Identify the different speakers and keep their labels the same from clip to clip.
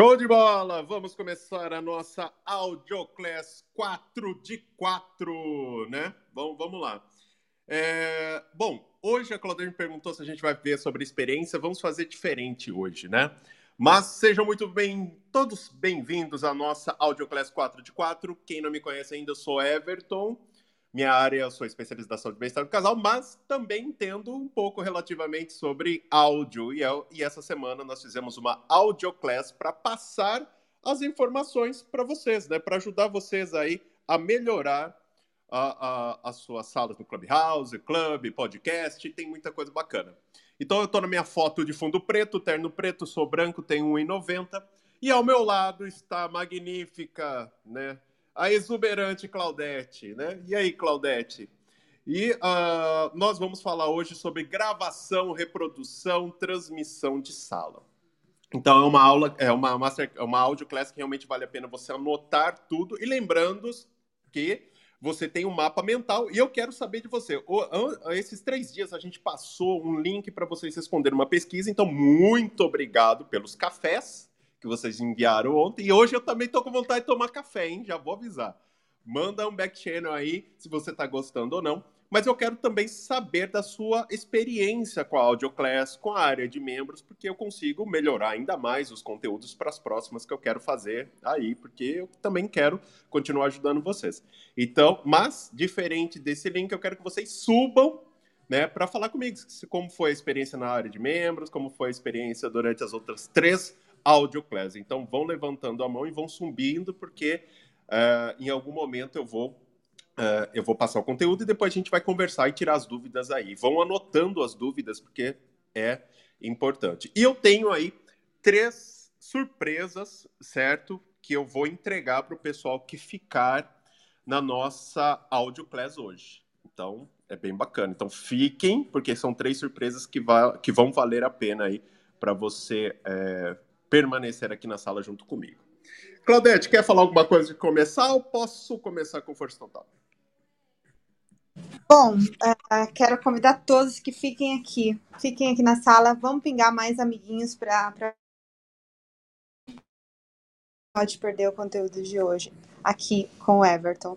Speaker 1: Show de bola! Vamos começar a nossa Audioclass 4 de 4, né? Vamos, vamos lá. É, bom, hoje a Claudia me perguntou se a gente vai ver sobre experiência. Vamos fazer diferente hoje, né? Mas sejam muito bem, todos bem-vindos à nossa Audioclass 4 de 4. Quem não me conhece ainda, eu sou Everton. Minha área, eu sou especialização de bem-estar do casal, mas também entendo um pouco relativamente sobre áudio. E, eu, e essa semana nós fizemos uma audioclass para passar as informações para vocês, né? Para ajudar vocês aí a melhorar as suas salas no Clubhouse, Club, podcast, tem muita coisa bacana. Então eu estou na minha foto de fundo preto, terno preto, sou branco, tenho 1,90. E ao meu lado está a magnífica, né? A exuberante Claudete, né? E aí, Claudete? E uh, nós vamos falar hoje sobre gravação, reprodução, transmissão de sala. Então é uma aula, é uma master, é uma audio class que realmente vale a pena você anotar tudo e lembrando que você tem um mapa mental e eu quero saber de você. O, esses três dias a gente passou um link para vocês responderem uma pesquisa, então muito obrigado pelos cafés que vocês enviaram ontem. E hoje eu também tô com vontade de tomar café, hein? Já vou avisar. Manda um back channel aí se você tá gostando ou não. Mas eu quero também saber da sua experiência com a AudioClass, com a área de membros, porque eu consigo melhorar ainda mais os conteúdos para as próximas que eu quero fazer aí, porque eu também quero continuar ajudando vocês. Então, mas diferente desse link, eu quero que vocês subam né, para falar comigo como foi a experiência na área de membros, como foi a experiência durante as outras três audioclass. Então vão levantando a mão e vão subindo, porque uh, em algum momento eu vou uh, eu vou passar o conteúdo e depois a gente vai conversar e tirar as dúvidas aí. Vão anotando as dúvidas, porque é importante. E eu tenho aí três surpresas, certo? Que eu vou entregar para o pessoal que ficar na nossa audioclass hoje. Então, é bem bacana. Então, fiquem, porque são três surpresas que, que vão valer a pena aí para você é, permanecer aqui na sala junto comigo. Claudete, quer falar alguma coisa de começar ou posso começar com força total?
Speaker 2: Bom, uh, quero convidar todos que fiquem aqui, fiquem aqui na sala, vamos pingar mais amiguinhos para pra... pode perder o conteúdo de hoje aqui com o Everton.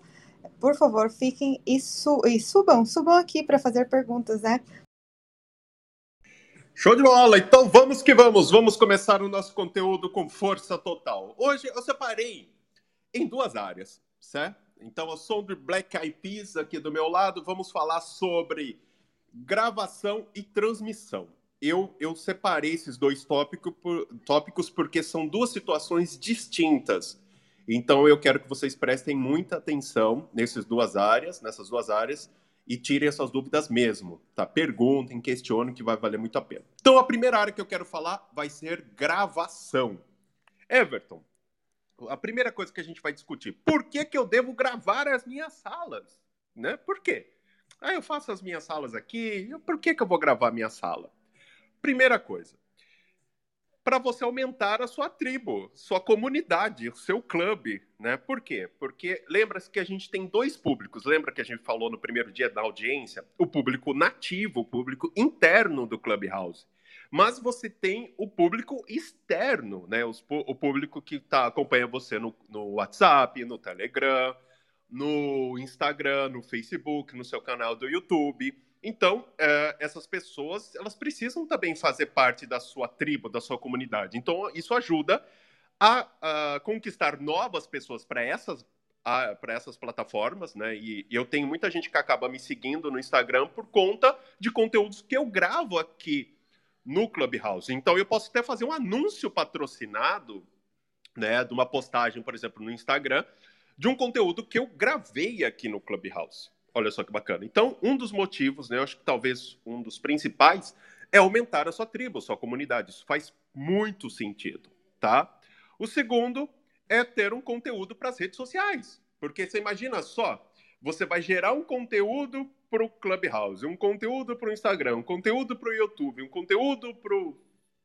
Speaker 2: Por favor, fiquem e, su e subam, subam aqui para fazer perguntas, né?
Speaker 1: Show de bola! Então vamos que vamos! Vamos começar o nosso conteúdo com força total. Hoje eu separei em duas áreas, certo? Então eu sou do Black Eyed Peas aqui do meu lado. Vamos falar sobre gravação e transmissão. Eu, eu separei esses dois tópico por, tópicos porque são duas situações distintas. Então eu quero que vocês prestem muita atenção nessas duas áreas, nessas duas áreas, e tirem essas dúvidas mesmo, tá? Perguntem, questionem, que vai valer muito a pena. Então, a primeira área que eu quero falar vai ser gravação. Everton, a primeira coisa que a gente vai discutir, por que, que eu devo gravar as minhas salas? Né? Por quê? Ah, eu faço as minhas salas aqui, por que, que eu vou gravar a minha sala? Primeira coisa, para você aumentar a sua tribo, sua comunidade, o seu clube, né? Por quê? Porque lembra-se que a gente tem dois públicos. Lembra que a gente falou no primeiro dia da audiência? O público nativo, o público interno do Clubhouse. Mas você tem o público externo, né? Os, o público que tá, acompanha você no, no WhatsApp, no Telegram, no Instagram, no Facebook, no seu canal do YouTube. Então, é, essas pessoas, elas precisam também fazer parte da sua tribo, da sua comunidade. Então, isso ajuda a, a conquistar novas pessoas para essas para essas plataformas, né? E, eu tenho muita gente que acaba me seguindo no Instagram por conta de conteúdos que eu gravo aqui no Clubhouse. Então eu posso até fazer um anúncio patrocinado, né, de uma postagem, por exemplo, no Instagram, de um conteúdo que eu gravei aqui no Clubhouse. Olha só que bacana. Então, um dos motivos, né, eu acho que talvez um dos principais, é aumentar a sua tribo, sua comunidade. Isso faz muito sentido, tá? O segundo é ter um conteúdo para as redes sociais. Porque você imagina só, você vai gerar um conteúdo para o Clubhouse, um conteúdo para o Instagram, um conteúdo para o YouTube, um conteúdo para o,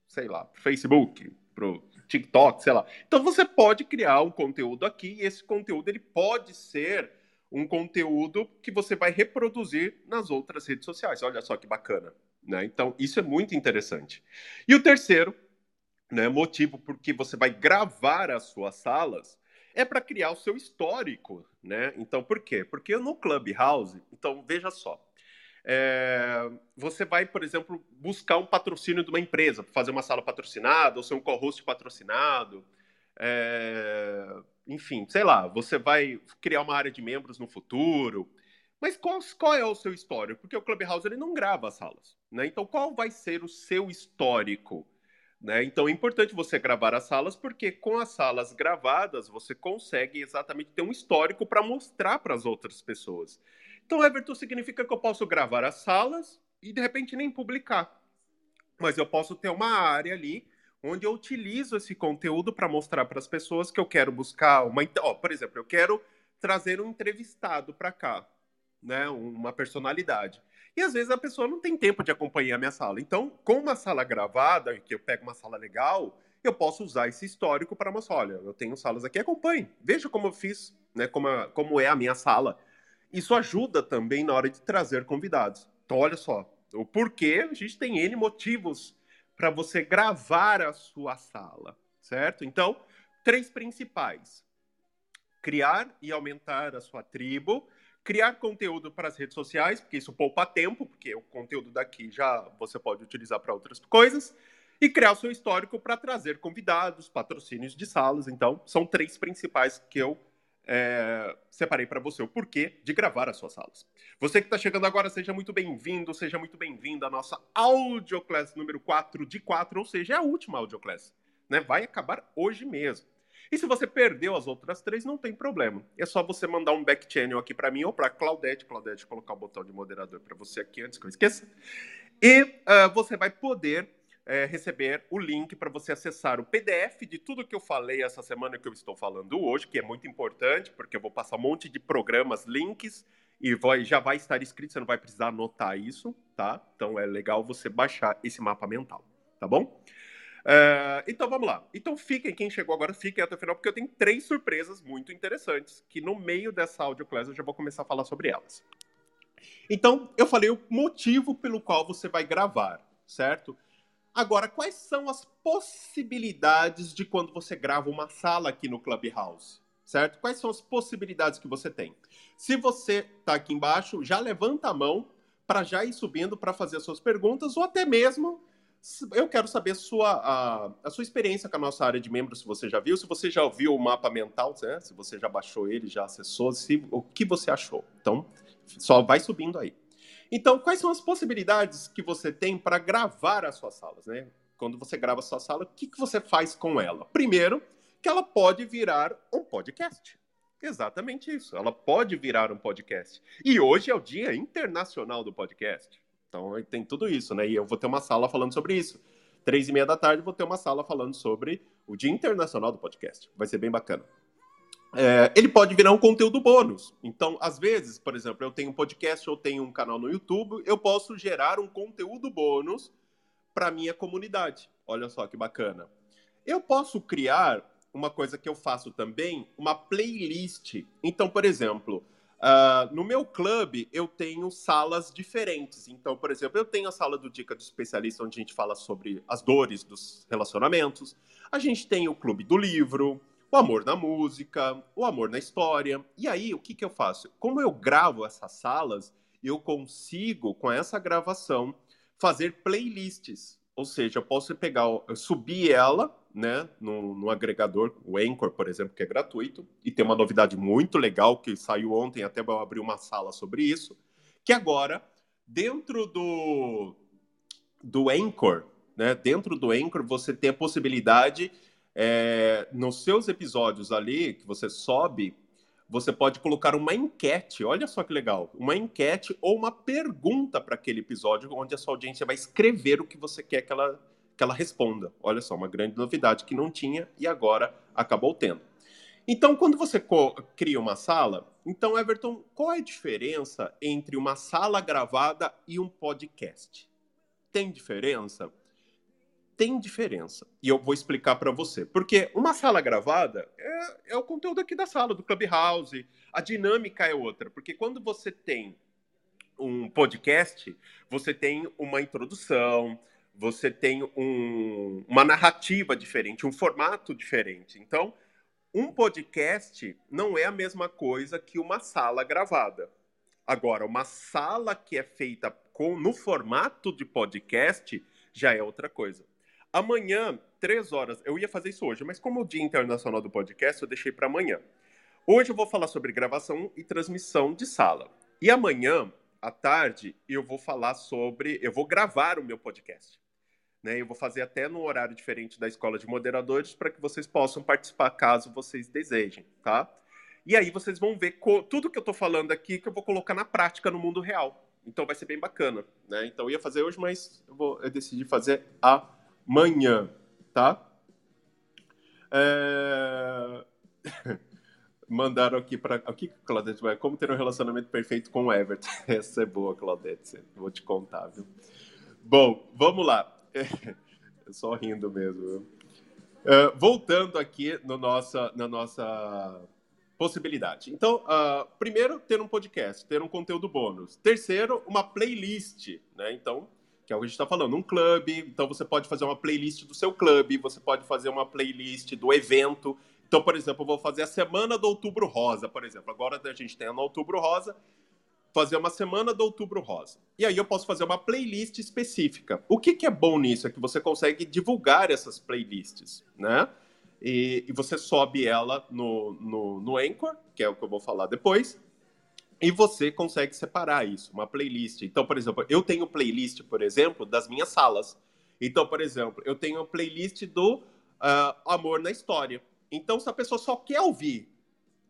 Speaker 1: sei lá, pro Facebook, para o TikTok, sei lá. Então você pode criar um conteúdo aqui e esse conteúdo ele pode ser um conteúdo que você vai reproduzir nas outras redes sociais. Olha só que bacana. Né? Então, isso é muito interessante. E o terceiro né, motivo porque você vai gravar as suas salas é para criar o seu histórico, né? Então, por quê? Porque no Clubhouse, então veja só, é, você vai, por exemplo, buscar um patrocínio de uma empresa, fazer uma sala patrocinada, ou ser um co-host patrocinado, é, enfim, sei lá, você vai criar uma área de membros no futuro. Mas qual, qual é o seu histórico? Porque o Clubhouse ele não grava as salas, né? Então, qual vai ser o seu histórico? Né? Então é importante você gravar as salas, porque com as salas gravadas você consegue exatamente ter um histórico para mostrar para as outras pessoas. Então, Everton significa que eu posso gravar as salas e de repente nem publicar. Mas eu posso ter uma área ali onde eu utilizo esse conteúdo para mostrar para as pessoas que eu quero buscar uma. Por exemplo, eu quero trazer um entrevistado para cá, né? Uma personalidade. E às vezes a pessoa não tem tempo de acompanhar a minha sala. Então, com uma sala gravada, que eu pego uma sala legal, eu posso usar esse histórico para mostrar, olha, eu tenho salas aqui, acompanhe. Veja como eu fiz, né, como, a, como é a minha sala. Isso ajuda também na hora de trazer convidados. Então, olha só, o porquê, a gente tem N motivos para você gravar a sua sala, certo? Então, três principais. Criar e aumentar a sua tribo, criar conteúdo para as redes sociais, porque isso poupa tempo, porque o conteúdo daqui já você pode utilizar para outras coisas, e criar o seu histórico para trazer convidados, patrocínios de salas. Então, são três principais que eu é, separei para você o porquê de gravar as suas salas. Você que está chegando agora, seja muito bem-vindo, seja muito bem-vinda à nossa audioclass número 4 de 4, ou seja, é a última audioclass. Né? Vai acabar hoje mesmo. E se você perdeu as outras três, não tem problema. É só você mandar um back channel aqui para mim ou para Claudete. Claudete, colocar o botão de moderador para você aqui antes que eu esqueça. E uh, você vai poder uh, receber o link para você acessar o PDF de tudo que eu falei essa semana que eu estou falando hoje, que é muito importante, porque eu vou passar um monte de programas, links, e vai, já vai estar escrito, você não vai precisar anotar isso, tá? Então é legal você baixar esse mapa mental, tá bom? Uh, então vamos lá. Então fiquem, quem chegou agora, fiquem até o final, porque eu tenho três surpresas muito interessantes, que no meio dessa audioclass eu já vou começar a falar sobre elas. Então, eu falei o motivo pelo qual você vai gravar, certo? Agora, quais são as possibilidades de quando você grava uma sala aqui no Clubhouse? Certo? Quais são as possibilidades que você tem? Se você está aqui embaixo, já levanta a mão para já ir subindo para fazer as suas perguntas, ou até mesmo eu quero saber sua, a, a, sua experiência com a nossa área de membros, se você já viu, se você já ouviu o mapa mental, né? se você já baixou ele, já acessou, se, o que você achou. Então, só vai subindo aí. Então, quais são as possibilidades que você tem para gravar as suas salas? Né? Quando você grava a sua sala, o que, que você faz com ela? Primeiro, que ela pode virar um podcast. Exatamente isso. Ela pode virar um podcast. E hoje é o Dia Internacional do Podcast. Então tem tudo isso, né? E eu vou ter uma sala falando sobre isso. Três e meia da tarde vou ter uma sala falando sobre o Dia Internacional do Podcast. Vai ser bem bacana. É, ele pode virar um conteúdo bônus. Então, às vezes, por exemplo, eu tenho um podcast, eu tenho um canal no YouTube, eu posso gerar um conteúdo bônus para minha comunidade. Olha só que bacana. Eu posso criar uma coisa que eu faço também, uma playlist. Então, por exemplo, Uh, no meu clube, eu tenho salas diferentes. Então, por exemplo, eu tenho a sala do Dica do Especialista, onde a gente fala sobre as dores dos relacionamentos. A gente tem o Clube do Livro, o Amor na Música, o Amor na História. E aí, o que, que eu faço? Como eu gravo essas salas, eu consigo, com essa gravação, fazer playlists. Ou seja, eu posso pegar, subir ela né, no, no, agregador, o Anchor, por exemplo, que é gratuito, e tem uma novidade muito legal que saiu ontem, até eu abrir uma sala sobre isso, que agora, dentro do, do Anchor, né, dentro do Anchor, você tem a possibilidade, é, nos seus episódios ali, que você sobe, você pode colocar uma enquete, olha só que legal, uma enquete ou uma pergunta para aquele episódio, onde a sua audiência vai escrever o que você quer que ela que ela responda. Olha só, uma grande novidade que não tinha e agora acabou tendo. Então, quando você cria uma sala, então, Everton, qual é a diferença entre uma sala gravada e um podcast? Tem diferença? Tem diferença. E eu vou explicar para você. Porque uma sala gravada é, é o conteúdo aqui da sala, do Clubhouse. A dinâmica é outra. Porque quando você tem um podcast, você tem uma introdução, você tem um, uma narrativa diferente, um formato diferente. Então, um podcast não é a mesma coisa que uma sala gravada. Agora, uma sala que é feita com, no formato de podcast já é outra coisa. Amanhã, três horas, eu ia fazer isso hoje, mas como é o Dia Internacional do Podcast, eu deixei para amanhã. Hoje eu vou falar sobre gravação e transmissão de sala. E amanhã, à tarde, eu vou falar sobre. Eu vou gravar o meu podcast. Né? Eu vou fazer até num horário diferente da escola de moderadores para que vocês possam participar caso vocês desejem, tá? E aí vocês vão ver tudo que eu estou falando aqui que eu vou colocar na prática no mundo real. Então vai ser bem bacana, né? Então eu ia fazer hoje, mas eu, vou, eu decidi fazer amanhã, tá? É... Mandaram aqui para. O que, Claudete vai? Como ter um relacionamento perfeito com o Everton? Essa é boa, Claudete. Vou te contar, viu? Bom, vamos lá. Só rindo mesmo. Uh, voltando aqui no nossa, na nossa possibilidade. Então, uh, primeiro, ter um podcast, ter um conteúdo bônus. Terceiro, uma playlist, né? Então, que é o que a gente está falando, um clube. Então, você pode fazer uma playlist do seu clube, você pode fazer uma playlist do evento. Então, por exemplo, eu vou fazer a semana do Outubro Rosa, por exemplo. Agora a gente tem no Outubro Rosa, fazer uma semana do Outubro Rosa. E aí eu posso fazer uma playlist específica. O que, que é bom nisso? É que você consegue divulgar essas playlists, né? E, e você sobe ela no, no, no Anchor, que é o que eu vou falar depois, e você consegue separar isso, uma playlist. Então, por exemplo, eu tenho playlist, por exemplo, das minhas salas. Então, por exemplo, eu tenho a playlist do uh, Amor na História. Então, se a pessoa só quer ouvir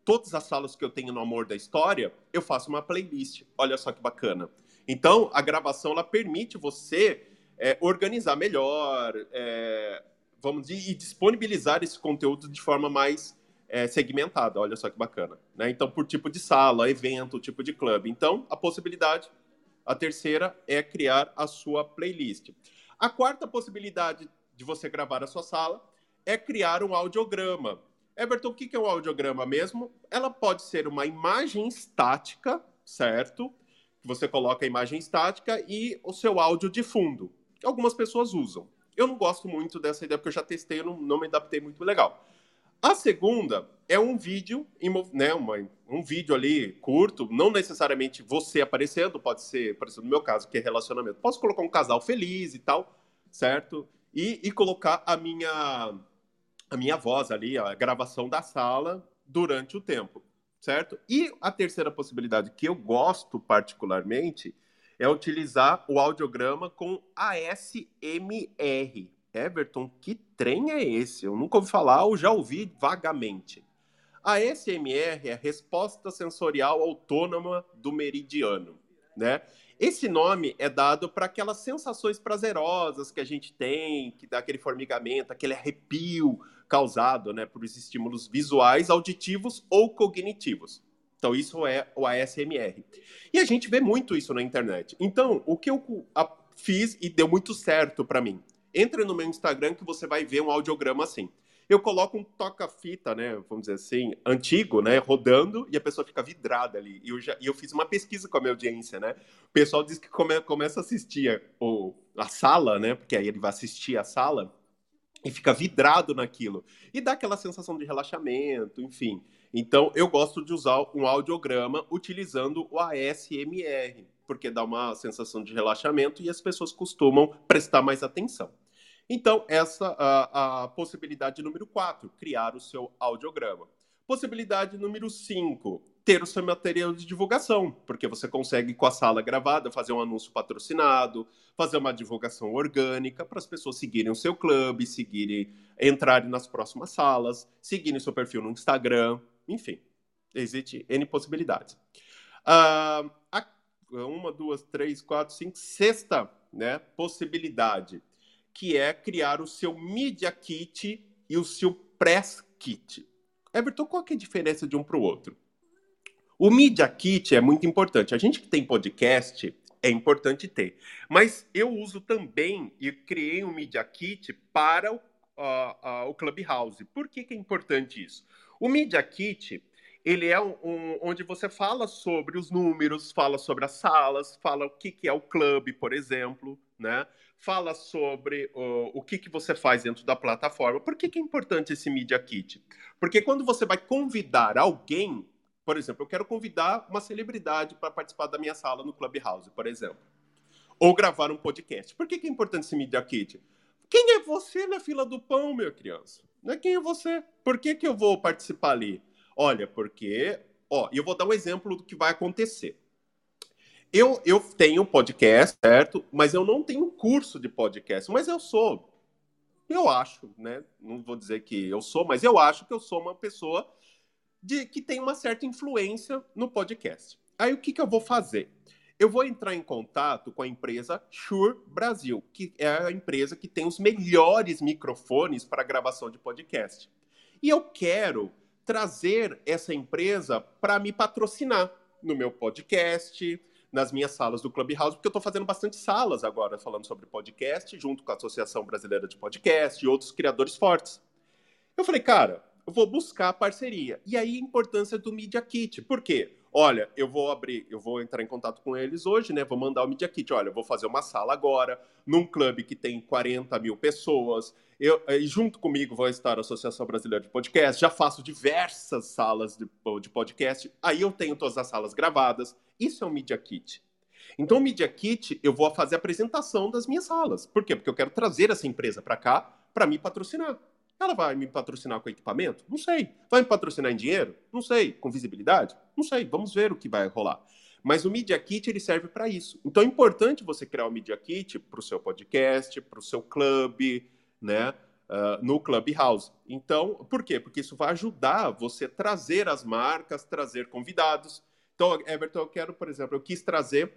Speaker 1: todas as salas que eu tenho no Amor da História, eu faço uma playlist. Olha só que bacana. Então, a gravação ela permite você é, organizar melhor, é, vamos dizer, e disponibilizar esse conteúdo de forma mais é, segmentada. Olha só que bacana. Né? Então, por tipo de sala, evento, tipo de clube. Então, a possibilidade, a terceira, é criar a sua playlist. A quarta possibilidade de você gravar a sua sala é criar um audiograma. Everton, o que é um audiograma mesmo? Ela pode ser uma imagem estática, certo? Você coloca a imagem estática e o seu áudio de fundo, algumas pessoas usam. Eu não gosto muito dessa ideia, porque eu já testei e não, não me adaptei muito legal. A segunda é um vídeo, né, uma, um vídeo ali curto, não necessariamente você aparecendo, pode ser, por exemplo, no meu caso, que é relacionamento. Posso colocar um casal feliz e tal, certo? E, e colocar a minha a minha voz ali, a gravação da sala durante o tempo, certo? E a terceira possibilidade que eu gosto particularmente é utilizar o audiograma com ASMR. Everton, que trem é esse? Eu nunca ouvi falar ou já ouvi vagamente. A ASMR é a resposta sensorial autônoma do meridiano, né? Esse nome é dado para aquelas sensações prazerosas que a gente tem, que dá aquele formigamento, aquele arrepio causado né, por estímulos visuais, auditivos ou cognitivos. Então, isso é o ASMR. E a gente vê muito isso na internet. Então, o que eu fiz e deu muito certo para mim? Entre no meu Instagram que você vai ver um audiograma assim eu coloco um toca-fita, né, vamos dizer assim, antigo, né, rodando, e a pessoa fica vidrada ali. E eu, já, e eu fiz uma pesquisa com a minha audiência, né? O pessoal diz que come, começa a assistir o, a sala, né, porque aí ele vai assistir a sala, e fica vidrado naquilo. E dá aquela sensação de relaxamento, enfim. Então, eu gosto de usar um audiograma utilizando o ASMR, porque dá uma sensação de relaxamento e as pessoas costumam prestar mais atenção. Então, essa a, a possibilidade número 4, criar o seu audiograma. Possibilidade número 5, ter o seu material de divulgação, porque você consegue, com a sala gravada, fazer um anúncio patrocinado, fazer uma divulgação orgânica para as pessoas seguirem o seu clube, seguirem, entrarem nas próximas salas, seguirem seu perfil no Instagram, enfim, existe N possibilidades. Uh, uma, duas, três, quatro, cinco, sexta né, possibilidade que é criar o seu Media Kit e o seu Press Kit. Everton, qual é a diferença de um para o outro? O Media Kit é muito importante. A gente que tem podcast é importante ter. Mas eu uso também e criei um Media Kit para o, uh, uh, o Clubhouse. Por que, que é importante isso? O Media Kit ele é um, um, onde você fala sobre os números, fala sobre as salas, fala o que, que é o clube, por exemplo, né? Fala sobre uh, o que, que você faz dentro da plataforma. Por que, que é importante esse Media Kit? Porque quando você vai convidar alguém, por exemplo, eu quero convidar uma celebridade para participar da minha sala no Clubhouse, por exemplo. Ou gravar um podcast. Por que, que é importante esse Media Kit? Quem é você na fila do pão, minha criança? Não é quem é você? Por que, que eu vou participar ali? Olha, porque. Ó, eu vou dar um exemplo do que vai acontecer. Eu, eu tenho podcast, certo? Mas eu não tenho curso de podcast, mas eu sou. Eu acho, né? Não vou dizer que eu sou, mas eu acho que eu sou uma pessoa de que tem uma certa influência no podcast. Aí o que, que eu vou fazer? Eu vou entrar em contato com a empresa Shure Brasil, que é a empresa que tem os melhores microfones para gravação de podcast. E eu quero trazer essa empresa para me patrocinar no meu podcast, nas minhas salas do Clubhouse, porque eu estou fazendo bastante salas agora falando sobre podcast, junto com a Associação Brasileira de Podcast e outros criadores fortes. Eu falei, cara, eu vou buscar parceria. E aí a importância do Media Kit. Por quê? Olha, eu vou abrir, eu vou entrar em contato com eles hoje, né? Vou mandar o Media Kit. Olha, eu vou fazer uma sala agora, num clube que tem 40 mil pessoas. Eu, e junto comigo vai estar a Associação Brasileira de Podcast. Já faço diversas salas de, de podcast. Aí eu tenho todas as salas gravadas. Isso é um Media Kit. Então, o Media Kit, eu vou fazer a apresentação das minhas salas. Por quê? Porque eu quero trazer essa empresa para cá para me patrocinar. Ela vai me patrocinar com equipamento? Não sei. Vai me patrocinar em dinheiro? Não sei. Com visibilidade? Não sei. Vamos ver o que vai rolar. Mas o Media Kit ele serve para isso. Então é importante você criar o Media Kit para o seu podcast, para o seu clube, né? Uh, no Clubhouse. Então, por quê? Porque isso vai ajudar você trazer as marcas, trazer convidados. Então, Everton, eu quero, por exemplo, eu quis trazer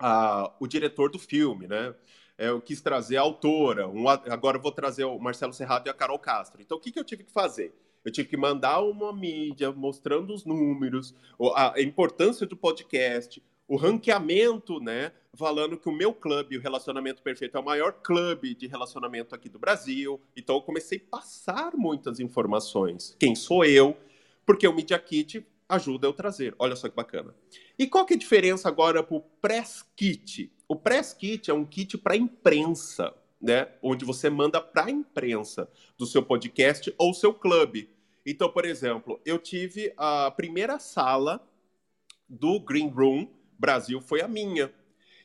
Speaker 1: uh, o diretor do filme, né? Eu quis trazer a autora, um, agora eu vou trazer o Marcelo Serrado e a Carol Castro. Então, o que, que eu tive que fazer? Eu tive que mandar uma mídia mostrando os números, a importância do podcast, o ranqueamento, né? Falando que o meu clube, o Relacionamento Perfeito, é o maior clube de relacionamento aqui do Brasil. Então eu comecei a passar muitas informações. Quem sou eu? Porque o Media Kit ajuda eu trazer. Olha só que bacana. E qual que é a diferença agora para o Press Kit? O Press Kit é um kit para imprensa, né? Onde você manda para a imprensa do seu podcast ou seu clube. Então, por exemplo, eu tive a primeira sala do Green Room Brasil foi a minha.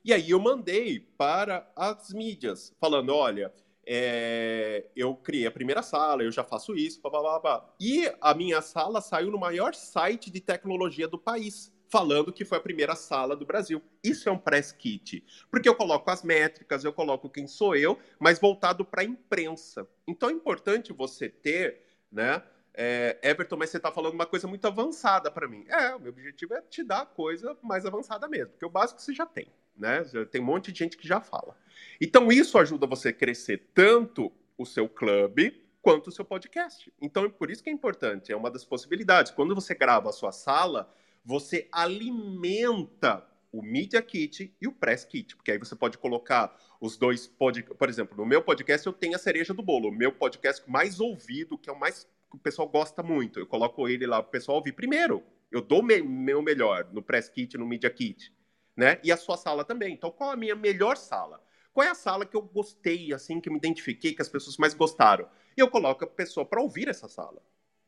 Speaker 1: E aí eu mandei para as mídias, falando: olha, é, eu criei a primeira sala, eu já faço isso, blá, blá, blá. E a minha sala saiu no maior site de tecnologia do país, falando que foi a primeira sala do Brasil. Isso é um press kit, porque eu coloco as métricas, eu coloco quem sou eu, mas voltado para a imprensa. Então é importante você ter, né? É, Everton, mas você está falando uma coisa muito avançada para mim. É, o meu objetivo é te dar coisa mais avançada mesmo, porque o básico você já tem, né? Tem um monte de gente que já fala. Então isso ajuda você a crescer tanto o seu clube quanto o seu podcast. Então é por isso que é importante, é uma das possibilidades. Quando você grava a sua sala, você alimenta o Media Kit e o Press Kit, porque aí você pode colocar os dois, pod... por exemplo, no meu podcast eu tenho a cereja do bolo, o meu podcast mais ouvido, que é o mais o pessoal gosta muito. Eu coloco ele lá, o pessoal ouvir primeiro. Eu dou me, meu melhor no Press Kit, no Media Kit, né? E a sua sala também. Então, qual a minha melhor sala? Qual é a sala que eu gostei, assim, que me identifiquei, que as pessoas mais gostaram? E eu coloco a pessoa para ouvir essa sala.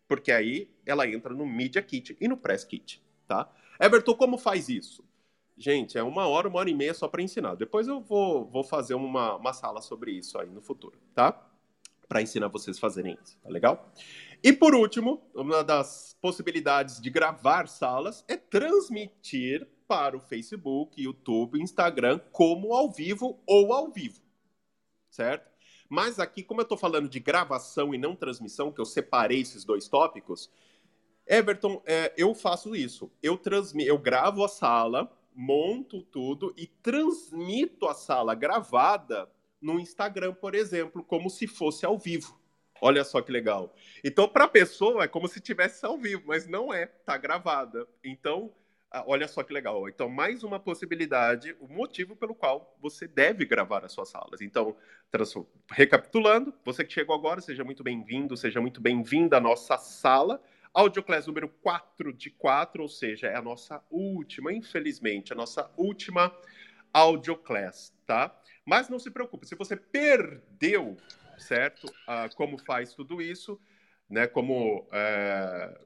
Speaker 1: Porque aí ela entra no Media Kit e no Press Kit, tá? Everton, como faz isso? Gente, é uma hora, uma hora e meia só para ensinar. Depois eu vou, vou fazer uma, uma sala sobre isso aí no futuro, tá? Para ensinar vocês a fazerem isso, tá legal? E por último, uma das possibilidades de gravar salas é transmitir para o Facebook, YouTube, Instagram como ao vivo ou ao vivo, certo? Mas aqui, como eu estou falando de gravação e não transmissão, que eu separei esses dois tópicos, Everton, é, eu faço isso. Eu, transmi eu gravo a sala, monto tudo e transmito a sala gravada no Instagram, por exemplo, como se fosse ao vivo. Olha só que legal. Então, para a pessoa, é como se tivesse ao vivo, mas não é, tá gravada. Então, olha só que legal. Então, mais uma possibilidade, o motivo pelo qual você deve gravar as suas salas. Então, recapitulando, você que chegou agora, seja muito bem-vindo, seja muito bem-vinda à nossa sala. Audioclass número 4 de 4, ou seja, é a nossa última, infelizmente, a nossa última Audioclass, tá? Mas não se preocupe, se você perdeu, certo? Ah, como faz tudo isso, né? Como é,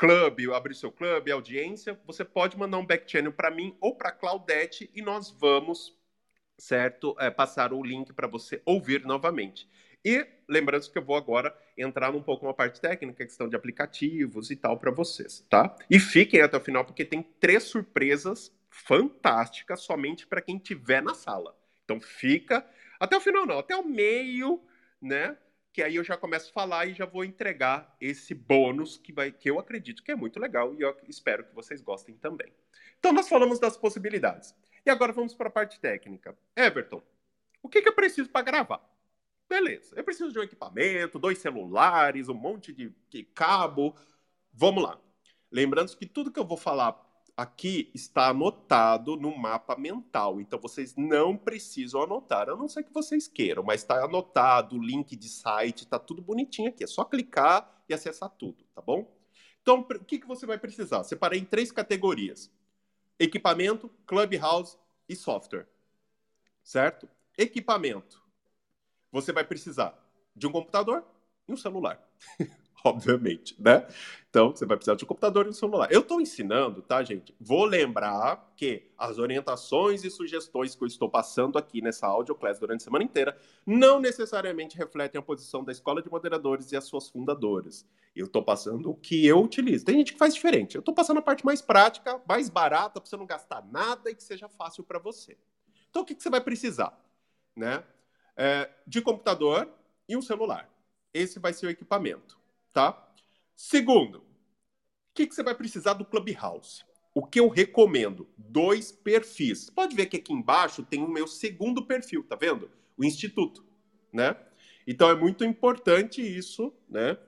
Speaker 1: clube, abrir seu clube, audiência, você pode mandar um back channel para mim ou para Claudete e nós vamos, certo? É, passar o link para você ouvir novamente. E lembrando que eu vou agora entrar um pouco na parte técnica, questão de aplicativos e tal para vocês, tá? E fiquem até o final porque tem três surpresas fantásticas somente para quem tiver na sala. Então fica até o final não, até o meio, né? Que aí eu já começo a falar e já vou entregar esse bônus que vai que eu acredito que é muito legal e eu espero que vocês gostem também. Então nós falamos das possibilidades. E agora vamos para a parte técnica. Everton, o que, que eu preciso para gravar? Beleza, eu preciso de um equipamento, dois celulares, um monte de, de cabo. Vamos lá. Lembrando que tudo que eu vou falar aqui está anotado no mapa mental, então vocês não precisam anotar, a não ser que vocês queiram, mas está anotado, o link de site, está tudo bonitinho aqui, é só clicar e acessar tudo, tá bom? Então, o que, que você vai precisar? Separei em três categorias: equipamento, clubhouse e software, certo? Equipamento você vai precisar de um computador e um celular. Obviamente, né? Então, você vai precisar de um computador e um celular. Eu estou ensinando, tá, gente? Vou lembrar que as orientações e sugestões que eu estou passando aqui nessa audioclass durante a semana inteira não necessariamente refletem a posição da Escola de Moderadores e as suas fundadoras. Eu estou passando o que eu utilizo. Tem gente que faz diferente. Eu estou passando a parte mais prática, mais barata, para você não gastar nada e que seja fácil para você. Então, o que, que você vai precisar? Né? é, de computador e um celular. Esse vai ser o equipamento, tá? Segundo, o que, que você vai precisar do Clubhouse? O que eu recomendo? Dois perfis. Pode ver que aqui embaixo tem o meu segundo perfil, tá vendo? O Instituto, né? Então é muito importante isso, né?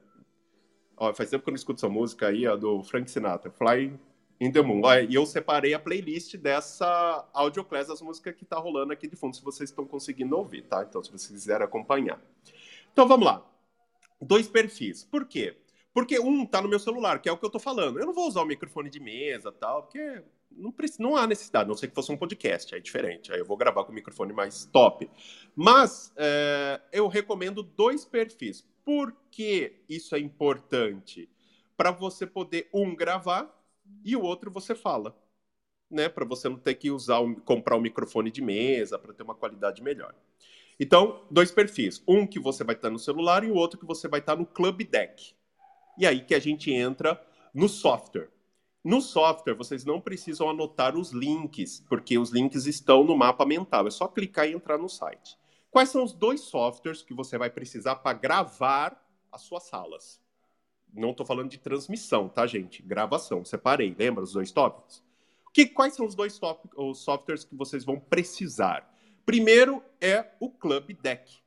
Speaker 1: Ó, faz tempo que eu não escuto essa música aí, a do Frank Sinatra, Flying in the Moon. E eu separei a playlist dessa audioclass, as músicas que tá rolando aqui de fundo, se vocês estão conseguindo ouvir, tá? Então, se vocês quiserem acompanhar. Então, vamos lá. Dois perfis. Por quê? Porque um tá no meu celular, que é o que eu tô falando. Eu não vou usar o microfone de mesa tal, porque não, não há necessidade, não sei que fosse um podcast, é diferente. Aí eu vou gravar com o microfone mais top. Mas é, eu recomendo dois perfis. Por que isso é importante? Para você poder, um, gravar e o outro você fala, né? Para você não ter que usar comprar um microfone de mesa para ter uma qualidade melhor. Então, dois perfis. Um que você vai estar no celular e o outro que você vai estar no Club Deck. E aí que a gente entra no software. No software, vocês não precisam anotar os links, porque os links estão no mapa mental. É só clicar e entrar no site. Quais são os dois softwares que você vai precisar para gravar as suas salas? Não estou falando de transmissão, tá, gente? Gravação. Separei, lembra os dois tópicos? Que, quais são os dois tópicos, os softwares que vocês vão precisar? Primeiro é o Club Deck.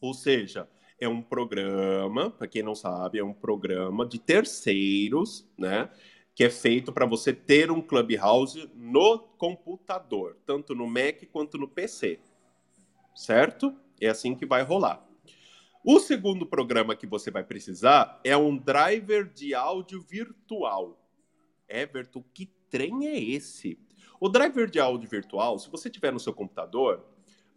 Speaker 1: Ou seja, é um programa, para quem não sabe, é um programa de terceiros, né? Que é feito para você ter um Clubhouse no computador, tanto no Mac quanto no PC. Certo? É assim que vai rolar. O segundo programa que você vai precisar é um driver de áudio virtual. Everton, que trem é esse? O driver de áudio virtual, se você tiver no seu computador,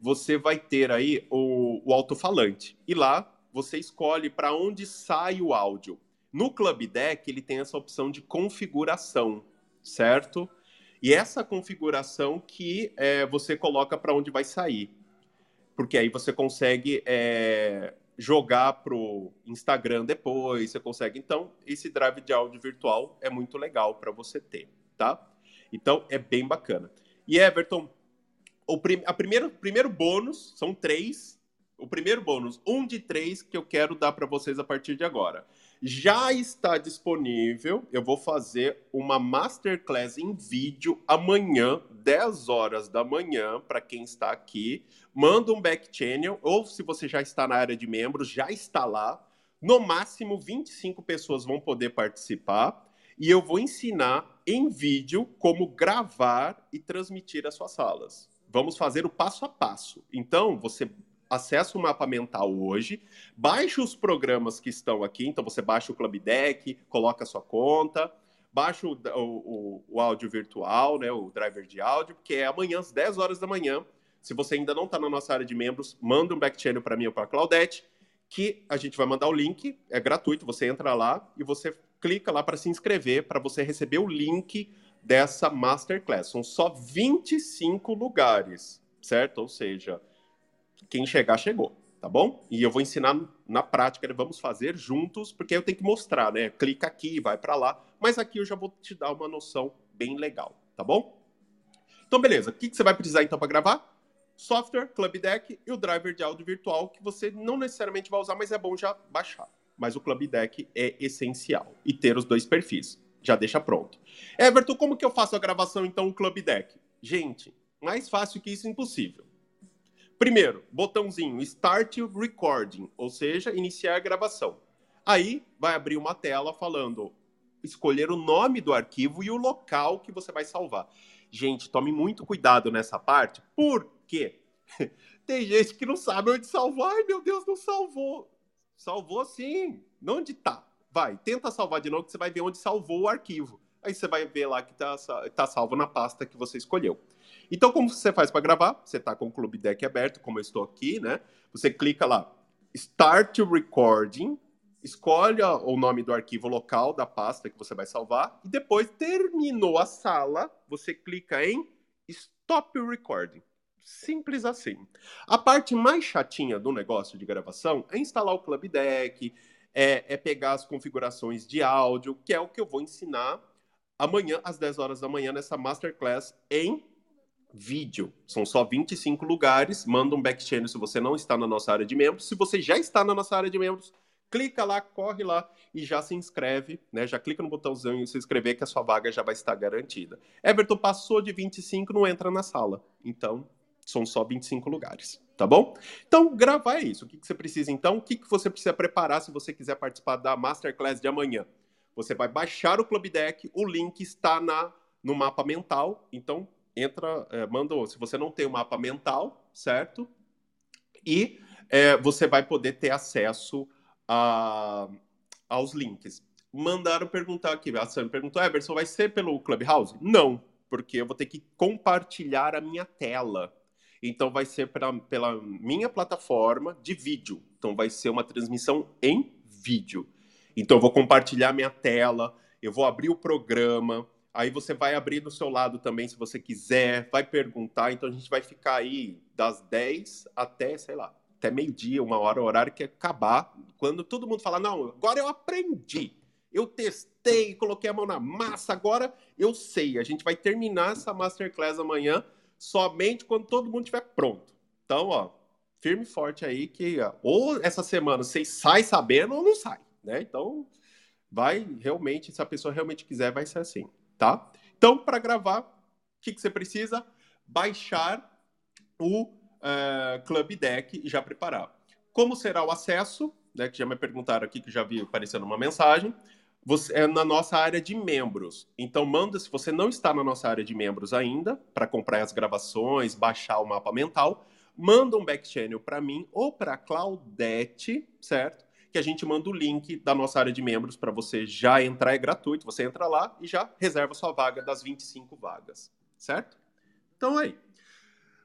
Speaker 1: você vai ter aí o, o alto-falante. E lá você escolhe para onde sai o áudio. No Club Deck, ele tem essa opção de configuração, certo? E essa configuração que é, você coloca para onde vai sair. Porque aí você consegue é, jogar pro Instagram depois, você consegue. Então, esse drive de áudio virtual é muito legal para você ter, tá? Então, é bem bacana. E Everton, o prim a primeiro, primeiro bônus, são três. O primeiro bônus, um de três, que eu quero dar para vocês a partir de agora. Já está disponível, eu vou fazer uma masterclass em vídeo amanhã, 10 horas da manhã, para quem está aqui. Manda um back channel, ou se você já está na área de membros, já está lá. No máximo, 25 pessoas vão poder participar. E eu vou ensinar em vídeo como gravar e transmitir as suas salas. Vamos fazer o passo a passo. Então, você acessa o mapa mental hoje, baixa os programas que estão aqui, então você baixa o Club Deck, coloca a sua conta, baixa o, o, o, áudio virtual, né, o driver de áudio, que é amanhã às 10 horas da manhã, Se você ainda não está na nossa área de membros, manda um back channel para mim ou para a Claudete, que a gente vai mandar o link, é gratuito, você entra lá e você clica lá para se inscrever, para você receber o link dessa masterclass. São só 25 lugares, certo? Ou seja, quem chegar, chegou, tá bom? E eu vou ensinar na prática, vamos fazer juntos, porque eu tenho que mostrar, né? Clica aqui, vai para lá, mas aqui eu já vou te dar uma noção bem legal, tá bom? Então, beleza. O que, que você vai precisar então para gravar? Software, Club Deck e o driver de áudio virtual, que você não necessariamente vai usar, mas é bom já baixar. Mas o Club Deck é essencial. E ter os dois perfis. Já deixa pronto. Everton, como que eu faço a gravação então no Club Deck? Gente, mais fácil que isso impossível. Primeiro, botãozinho Start Recording, ou seja, iniciar a gravação. Aí vai abrir uma tela falando escolher o nome do arquivo e o local que você vai salvar. Gente, tome muito cuidado nessa parte, porque tem gente que não sabe onde salvar. Ai, meu Deus, não salvou. Salvou sim. Onde tá? Vai, tenta salvar de novo, que você vai ver onde salvou o arquivo. Aí você vai ver lá que tá, tá salvo na pasta que você escolheu. Então, como você faz para gravar? Você está com o Clube Deck aberto, como eu estou aqui, né? Você clica lá, Start Recording, escolhe o nome do arquivo local da pasta que você vai salvar e depois terminou a sala, você clica em Stop Recording. Simples assim. A parte mais chatinha do negócio de gravação é instalar o Club Deck, é, é pegar as configurações de áudio, que é o que eu vou ensinar amanhã às 10 horas da manhã nessa masterclass em vídeo. São só 25 lugares. Manda um back channel se você não está na nossa área de membros. Se você já está na nossa área de membros, clica lá, corre lá e já se inscreve, né? Já clica no botãozinho se inscrever que a sua vaga já vai estar garantida. Everton passou de 25, não entra na sala. Então, são só 25 lugares, tá bom? Então, gravar é isso. O que, que você precisa então? O que, que você precisa preparar se você quiser participar da Masterclass de amanhã? Você vai baixar o Club Deck, o link está na no mapa mental, então entra, é, manda, se você não tem o mapa mental, certo? E é, você vai poder ter acesso a, aos links. Mandaram perguntar aqui, a Sam perguntou, Eberson, vai ser pelo Clubhouse? Não, porque eu vou ter que compartilhar a minha tela. Então vai ser pra, pela minha plataforma de vídeo. Então vai ser uma transmissão em vídeo. Então eu vou compartilhar minha tela, eu vou abrir o programa, aí você vai abrir do seu lado também se você quiser, vai perguntar. Então a gente vai ficar aí das 10 até, sei lá, até meio-dia, uma hora, o horário que acabar, quando todo mundo falar, não, agora eu aprendi, eu testei, coloquei a mão na massa, agora eu sei. A gente vai terminar essa masterclass amanhã somente quando todo mundo estiver pronto. Então, ó, firme e forte aí que ó, ou essa semana vocês saem sabendo ou não sai, né? Então, vai realmente, se a pessoa realmente quiser, vai ser assim, tá? Então, para gravar, o que, que você precisa? Baixar o uh, Club Deck e já preparar. Como será o acesso? Né, que já me perguntaram aqui, que já vi aparecendo uma mensagem. Você é na nossa área de membros. Então, manda, se você não está na nossa área de membros ainda, para comprar as gravações, baixar o mapa mental, manda um back channel para mim ou para Claudete, certo? Que a gente manda o link da nossa área de membros para você já entrar, é gratuito. Você entra lá e já reserva sua vaga das 25 vagas, certo? Então, aí.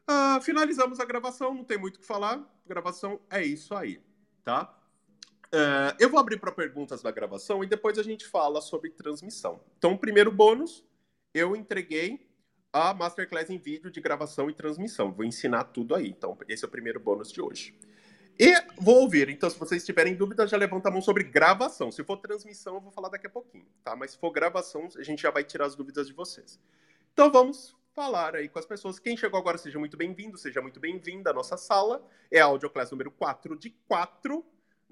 Speaker 1: Uh, finalizamos a gravação, não tem muito o que falar. Gravação é isso aí, tá? Uh, eu vou abrir para perguntas da gravação e depois a gente fala sobre transmissão. Então, primeiro bônus, eu entreguei a Masterclass em vídeo de gravação e transmissão. Vou ensinar tudo aí. Então, esse é o primeiro bônus de hoje. E vou ouvir. Então, se vocês tiverem dúvidas, já levanta a mão sobre gravação. Se for transmissão, eu vou falar daqui a pouquinho, tá? Mas se for gravação, a gente já vai tirar as dúvidas de vocês. Então, vamos falar aí com as pessoas. Quem chegou agora, seja muito bem-vindo, seja muito bem-vinda à nossa sala. É a AudioClass número 4 de 4.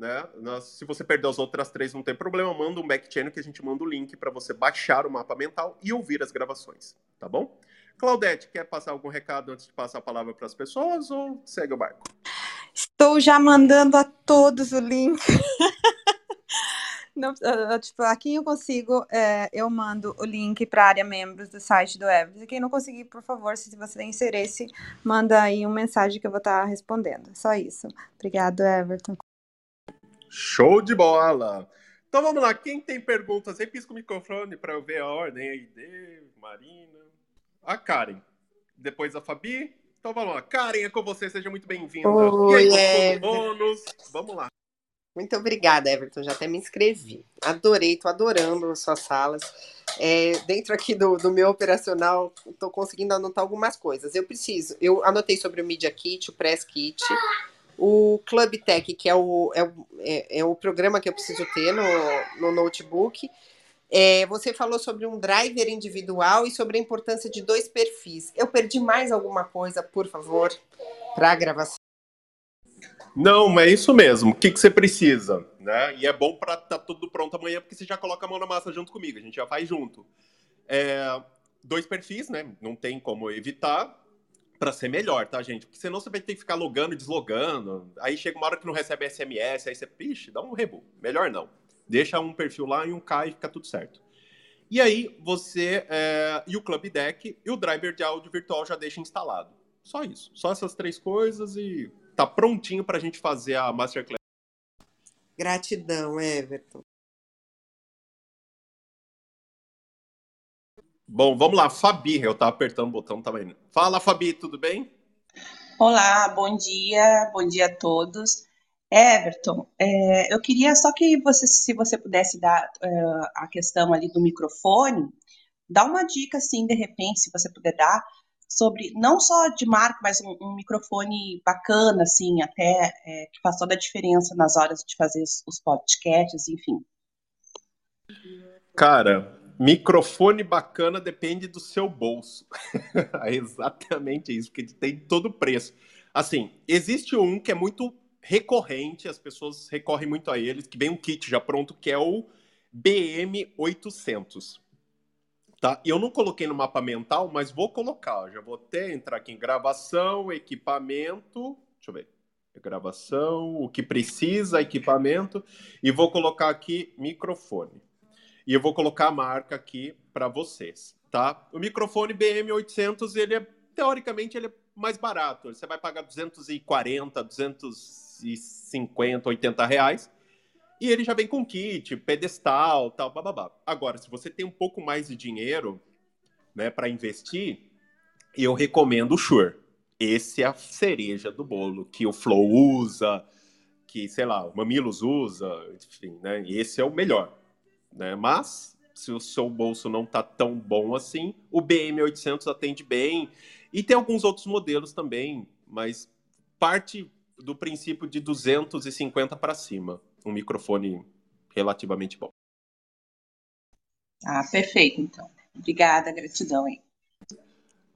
Speaker 1: Né? se você perder as outras três, não tem problema, manda um back channel que a gente manda o link para você baixar o mapa mental e ouvir as gravações, tá bom? Claudete, quer passar algum recado antes de passar a palavra para as pessoas ou segue o barco?
Speaker 2: Estou já mandando a todos o link. Não, tipo, aqui eu consigo, é, eu mando o link para a área membros do site do Everest. Quem não conseguir, por favor, se você tem interesse, manda aí uma mensagem que eu vou estar tá respondendo. Só isso. Obrigado, Everton.
Speaker 1: Show de bola! Então vamos lá, quem tem perguntas aí, pisca o microfone para eu ver a ordem aí. Dave, Marina, a Karen. Depois a Fabi, Então vamos lá. Karen, é com você, seja muito bem-vinda.
Speaker 3: Oi, e aí,
Speaker 1: bônus? Vamos lá.
Speaker 3: Muito obrigada, Everton. Já até me inscrevi. Adorei, tô adorando suas salas. É, dentro aqui do, do meu operacional, estou conseguindo anotar algumas coisas. Eu preciso, eu anotei sobre o Media Kit, o Press Kit, o Club Tech, que é o, é, é, é o programa que eu preciso ter no, no notebook. É, você falou sobre um driver individual e sobre a importância de dois perfis. Eu perdi mais alguma coisa, por favor, para a gravação?
Speaker 1: Não, é isso mesmo. O que, que você precisa? Né? E é bom para estar tá tudo pronto amanhã, porque você já coloca a mão na massa junto comigo, a gente já faz junto. É, dois perfis, né? Não tem como evitar para ser melhor, tá, gente? Porque senão você vai ter que ficar logando e deslogando. Aí chega uma hora que não recebe SMS, aí você, pixe, dá um rebu. Melhor não. Deixa um perfil lá e um K e fica tudo certo. E aí você. É, e o Club Deck e o driver de áudio virtual já deixa instalado. Só isso. Só essas três coisas e tá prontinho para a gente fazer a Masterclass.
Speaker 3: Gratidão, Everton.
Speaker 1: Bom, vamos lá, Fabi, eu tava apertando o botão, indo. Fala, Fabi, tudo bem?
Speaker 4: Olá, bom dia, bom dia a todos. Everton, é, eu queria só que você, se você pudesse dar é, a questão ali do microfone, dá uma dica, assim, de repente, se você puder dar, sobre não só de marca, mas um, um microfone bacana, assim, até é, que faz toda a diferença nas horas de fazer os podcasts, enfim.
Speaker 1: Cara, microfone bacana depende do seu bolso. é exatamente isso, porque tem todo preço. Assim, existe um que é muito recorrente, as pessoas recorrem muito a ele, que vem um kit já pronto, que é o BM800. Tá? Eu não coloquei no mapa mental, mas vou colocar. Já vou até entrar aqui em gravação, equipamento. Deixa eu ver. Gravação, o que precisa, equipamento. E vou colocar aqui microfone. E eu vou colocar a marca aqui para vocês, tá? O microfone BM800, ele é, teoricamente, ele é mais barato. Você vai pagar 240, 250, 80 reais. E ele já vem com kit, pedestal, tal, bababá. Agora, se você tem um pouco mais de dinheiro, né, para investir, eu recomendo o Shure. Esse é a cereja do bolo que o Flow usa, que, sei lá, o Mamilos usa, enfim, né? Esse é o melhor, né? Mas se o seu bolso não tá tão bom assim, o BM800 atende bem e tem alguns outros modelos também, mas parte do princípio de 250 para cima um microfone relativamente bom.
Speaker 4: Ah, perfeito, então. Obrigada, gratidão aí.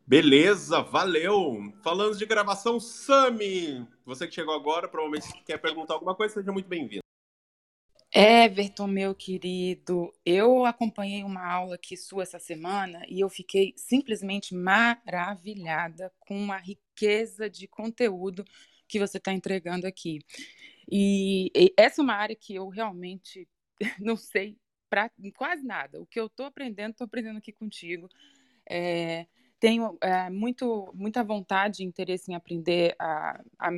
Speaker 1: Beleza, valeu. Falando de gravação, Sami, você que chegou agora, provavelmente quer perguntar alguma coisa, seja muito bem-vindo.
Speaker 5: Everton, meu querido, eu acompanhei uma aula aqui sua essa semana e eu fiquei simplesmente maravilhada com a riqueza de conteúdo que você está entregando aqui. E, e, essa é uma área que eu realmente não sei pra, quase nada. O que eu estou aprendendo, estou aprendendo aqui contigo. É, tenho é, muito, muita vontade e interesse em aprender a, a,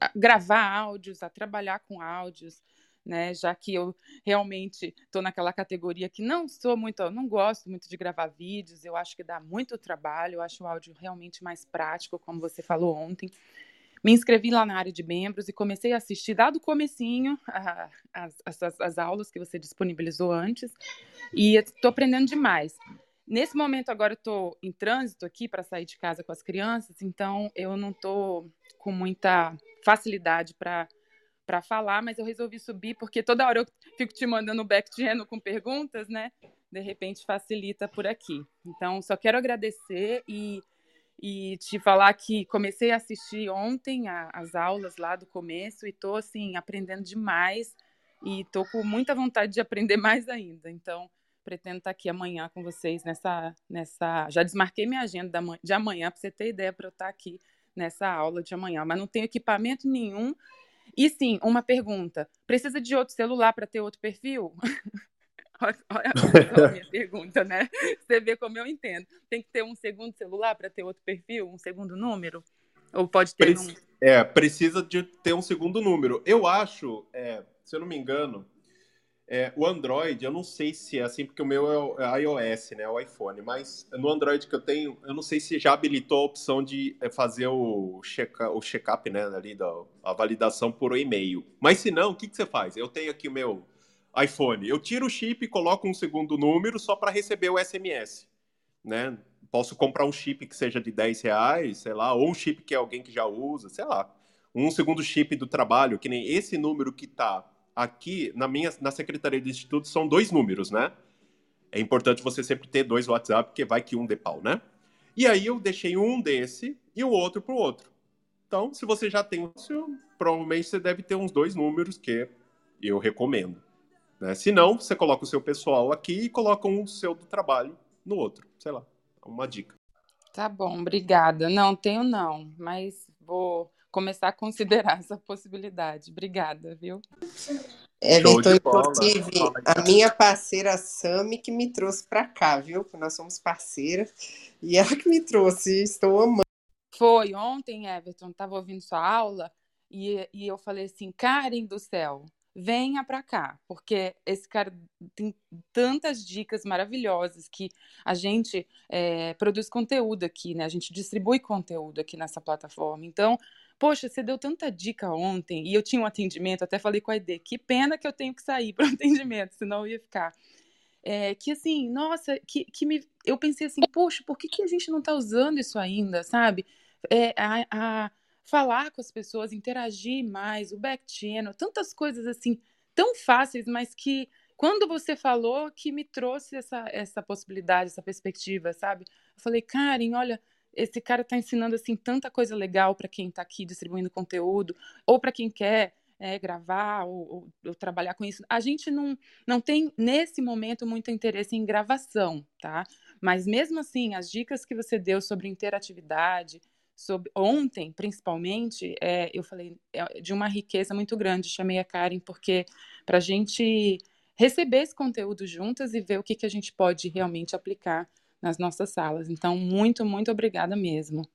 Speaker 5: a, gravar áudios, a trabalhar com áudios, né? Já que eu realmente estou naquela categoria que não sou muito, não gosto muito de gravar vídeos, eu acho que dá muito trabalho, eu acho o áudio realmente mais prático, como você falou ontem. Me inscrevi lá na área de membros e comecei a assistir, dado o comecinho, a, as, as, as aulas que você disponibilizou antes, e estou aprendendo demais. Nesse momento agora eu estou em trânsito aqui para sair de casa com as crianças, então eu não estou com muita facilidade para para falar, mas eu resolvi subir porque toda hora eu fico te mandando back channel com perguntas, né? De repente facilita por aqui. Então, só quero agradecer e e te falar que comecei a assistir ontem a, as aulas lá do começo e tô assim aprendendo demais e tô com muita vontade de aprender mais ainda. Então, pretendo estar aqui amanhã com vocês nessa nessa já desmarquei minha agenda de amanhã para você ter ideia para eu estar aqui nessa aula de amanhã, mas não tenho equipamento nenhum. E sim, uma pergunta: precisa de outro celular para ter outro perfil? Olha a minha pergunta, né? Você vê como eu entendo. Tem que ter um segundo celular para ter outro perfil, um segundo número? Ou pode ter
Speaker 1: Prec... um... É, precisa de ter um segundo número. Eu acho, é, se eu não me engano, É, o Android, eu não sei se é assim, porque o meu é, é iOS, né? O iPhone. Mas no Android que eu tenho, eu não sei se já habilitou a opção de é, fazer o check-up, check né? Ali, da, a validação por e-mail. Mas se não, o que, que você faz? Eu tenho aqui o meu iPhone. Eu tiro o chip e coloco um segundo número só para receber o SMS, né? Posso comprar um chip que seja de 10 reais, sei lá, ou um chip que é alguém que já usa, sei lá. Um segundo chip do trabalho, que nem esse número que está aqui na minha na secretaria do instituto são dois números, né? É importante você sempre ter dois WhatsApp, porque vai que um dê pau, né? E aí eu deixei um desse e o outro pro outro. Então, se você já tem um, provavelmente você deve ter uns dois números que eu recomendo. Né? Se não, você coloca o seu pessoal aqui e coloca um seu do trabalho no outro. Sei lá, uma dica.
Speaker 5: Tá bom, obrigada. Não, tenho não, mas vou começar a considerar essa possibilidade. Obrigada, viu?
Speaker 3: É, Vitor, inclusive, a minha parceira Sami que me trouxe para cá, viu? Nós somos parceiras e ela que me trouxe, estou amando.
Speaker 5: Foi ontem, Everton, estava ouvindo sua aula e, e eu falei assim, Karen do céu, venha para cá, porque esse cara tem tantas dicas maravilhosas que a gente é, produz conteúdo aqui, né? A gente distribui conteúdo aqui nessa plataforma. Então, poxa, você deu tanta dica ontem e eu tinha um atendimento, até falei com a ID, que pena que eu tenho que sair para o atendimento, senão eu ia ficar. É, que assim, nossa, que, que me, eu pensei assim, poxa, por que, que a gente não está usando isso ainda, sabe? É, a, a falar com as pessoas, interagir mais, o back channel, tantas coisas assim, tão fáceis, mas que quando você falou que me trouxe essa, essa possibilidade, essa perspectiva, sabe? Eu falei, Karen, olha, esse cara está ensinando assim tanta coisa legal para quem está aqui distribuindo conteúdo, ou para quem quer é, gravar ou, ou, ou, trabalhar com isso. A gente não, não tem, nesse momento, muito interesse em gravação, tá? Mas mesmo assim, as dicas que você deu sobre interatividade, sobre ontem, principalmente, é, eu falei é, de uma riqueza muito grande. Chamei a Karen porque para a gente receber esse conteúdo juntas e ver o que, que a gente pode realmente aplicar nas nossas salas. Então, muito, muito obrigada mesmo.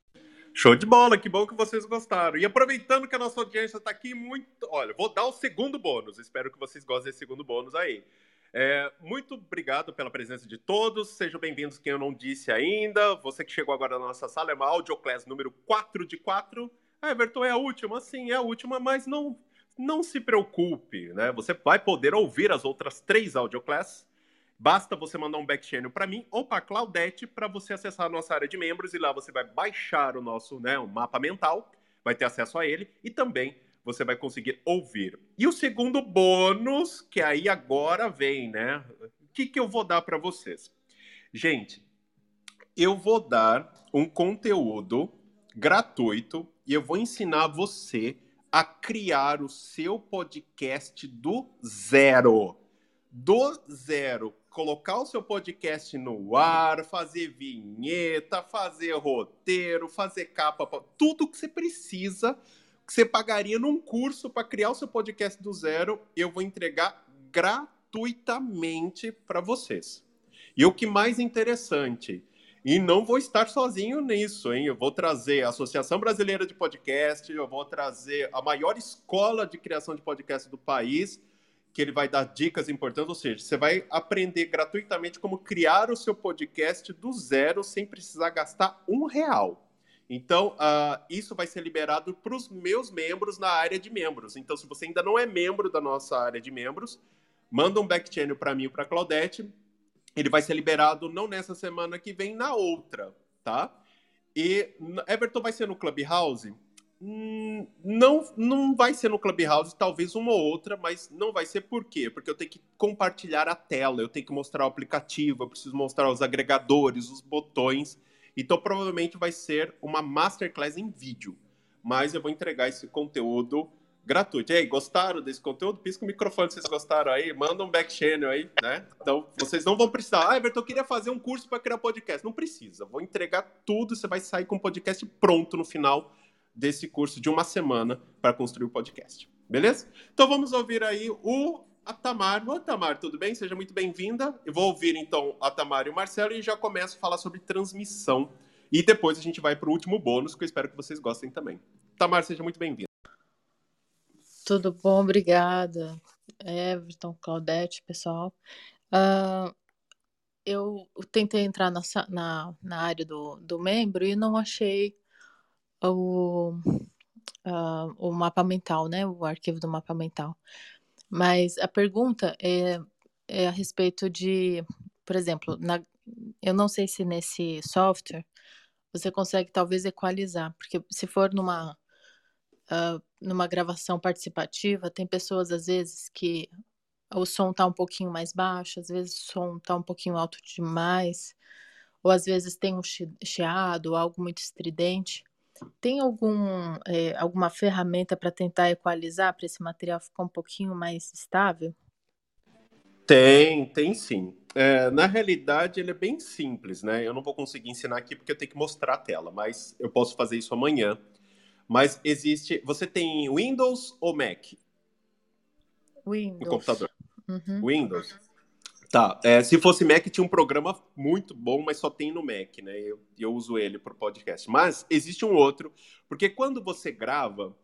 Speaker 1: Show de bola, que bom que vocês gostaram. E aproveitando que a nossa audiência está aqui muito. Olha, vou dar o segundo bônus. Espero que vocês gostem desse segundo bônus aí. É, muito obrigado pela presença de todos. Sejam bem-vindos, quem eu não disse ainda. Você que chegou agora na nossa sala é uma Audioclass número 4 de 4. Ah, Everton, é a última? Sim, é a última, mas não, não se preocupe, né? Você vai poder ouvir as outras três Audioclass. Basta você mandar um back channel para mim ou para Claudete para você acessar a nossa área de membros e lá você vai baixar o nosso né, o mapa mental, vai ter acesso a ele e também você vai conseguir ouvir. E o segundo bônus, que aí agora vem, né? O que, que eu vou dar para vocês? Gente, eu vou dar um conteúdo gratuito e eu vou ensinar você a criar o seu podcast do zero. Do zero. Colocar o seu podcast no ar, fazer vinheta, fazer roteiro, fazer capa, tudo que você precisa que você pagaria num curso para criar o seu podcast do zero, eu vou entregar gratuitamente para vocês. E o que mais interessante, e não vou estar sozinho nisso, hein? Eu vou trazer a Associação Brasileira de Podcast, eu vou trazer a maior escola de criação de podcast do país, que ele vai dar dicas importantes, ou seja, você vai aprender gratuitamente como criar o seu podcast do zero sem precisar gastar um real. Então, uh, isso vai ser liberado para os meus membros na área de membros. Então, se você ainda não é membro da nossa área de membros, manda um back channel para mim e para Claudete. Ele vai ser liberado não nessa semana que vem, na outra, tá? E Everton vai ser no Clubhouse? Não, não vai ser no Clubhouse, talvez uma ou outra, mas não vai ser por quê? Porque eu tenho que compartilhar a tela, eu tenho que mostrar o aplicativo, eu preciso mostrar os agregadores, os botões. Então, provavelmente vai ser uma masterclass em vídeo. Mas eu vou entregar esse conteúdo gratuito. E aí, gostaram desse conteúdo? Pisca o microfone se vocês gostaram aí. Manda um back channel aí, né? Então, vocês não vão precisar. Ah, Everton, eu queria fazer um curso para criar podcast. Não precisa. Vou entregar tudo. Você vai sair com o podcast pronto no final desse curso de uma semana para construir o podcast. Beleza? Então, vamos ouvir aí o a Tamar. Oi, Tamar, tudo bem? Seja muito bem-vinda. Eu vou ouvir então a Tamar e o Marcelo e já começo a falar sobre transmissão. E depois a gente vai para o último bônus, que eu espero que vocês gostem também. Tamar, seja muito bem-vinda.
Speaker 6: Tudo bom, obrigada. Everton, Claudete, pessoal. Uh, eu tentei entrar na, na, na área do, do membro e não achei o, uh, o mapa mental, né? O arquivo do mapa mental. Mas a pergunta é, é a respeito de, por exemplo, na, eu não sei se nesse software você consegue talvez equalizar, porque se for numa uh, numa gravação participativa, tem pessoas às vezes que o som tá um pouquinho mais baixo, às vezes o som tá um pouquinho alto demais, ou às vezes tem um chiado, algo muito estridente. Tem algum, é, alguma ferramenta para tentar equalizar para esse material ficar um pouquinho mais estável?
Speaker 1: Tem, tem sim. É, na realidade, ele é bem simples, né? Eu não vou conseguir ensinar aqui porque eu tenho que mostrar a tela, mas eu posso fazer isso amanhã. Mas existe. Você tem Windows ou Mac?
Speaker 6: Windows.
Speaker 1: No computador. Uhum. Windows. Tá. É, se fosse Mac, tinha um programa muito bom, mas só tem no Mac, né? Eu, eu uso ele para podcast. Mas existe um outro, porque quando você grava,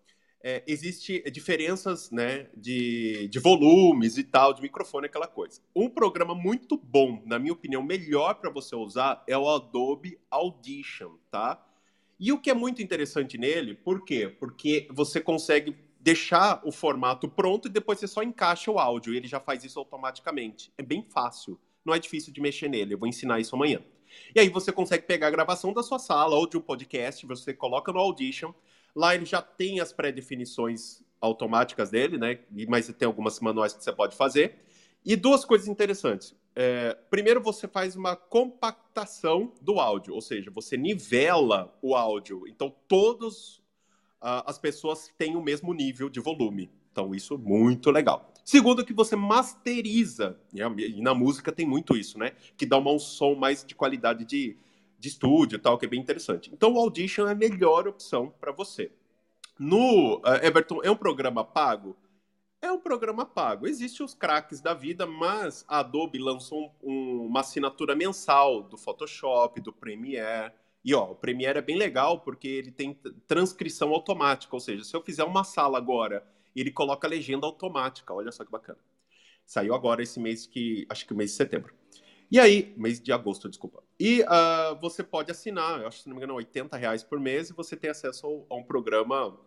Speaker 1: é, existe diferenças né, de, de volumes e tal, de microfone, aquela coisa. Um programa muito bom, na minha opinião, melhor para você usar é o Adobe Audition, tá? E o que é muito interessante nele, por quê? Porque você consegue deixar o formato pronto e depois você só encaixa o áudio e ele já faz isso automaticamente. É bem fácil, não é difícil de mexer nele. Eu vou ensinar isso amanhã. E aí você consegue pegar a gravação da sua sala ou de um podcast, você coloca no Audition. Lá ele já tem as pré-definições automáticas dele, né? Mas tem algumas manuais que você pode fazer. E duas coisas interessantes. É, primeiro, você faz uma compactação do áudio, ou seja, você nivela o áudio. Então, todos as pessoas têm o mesmo nível de volume. Então, isso é muito legal. Segundo, que você masteriza, e na música tem muito isso, né? Que dá um som mais de qualidade de, de estúdio e tal, que é bem interessante. Então, o Audition é a melhor opção para você. No uh, Everton, é um programa pago? É um programa pago. Existem os craques da vida, mas a Adobe lançou um, um, uma assinatura mensal do Photoshop, do Premiere, e ó, o Premiere é bem legal porque ele tem transcrição automática, ou seja, se eu fizer uma sala agora, ele coloca a legenda automática. Olha só que bacana. Saiu agora esse mês que, acho que o mês de setembro. E aí, mês de agosto, desculpa. E uh, você pode assinar, eu acho, se não me engano, 80 reais por mês e você tem acesso a um programa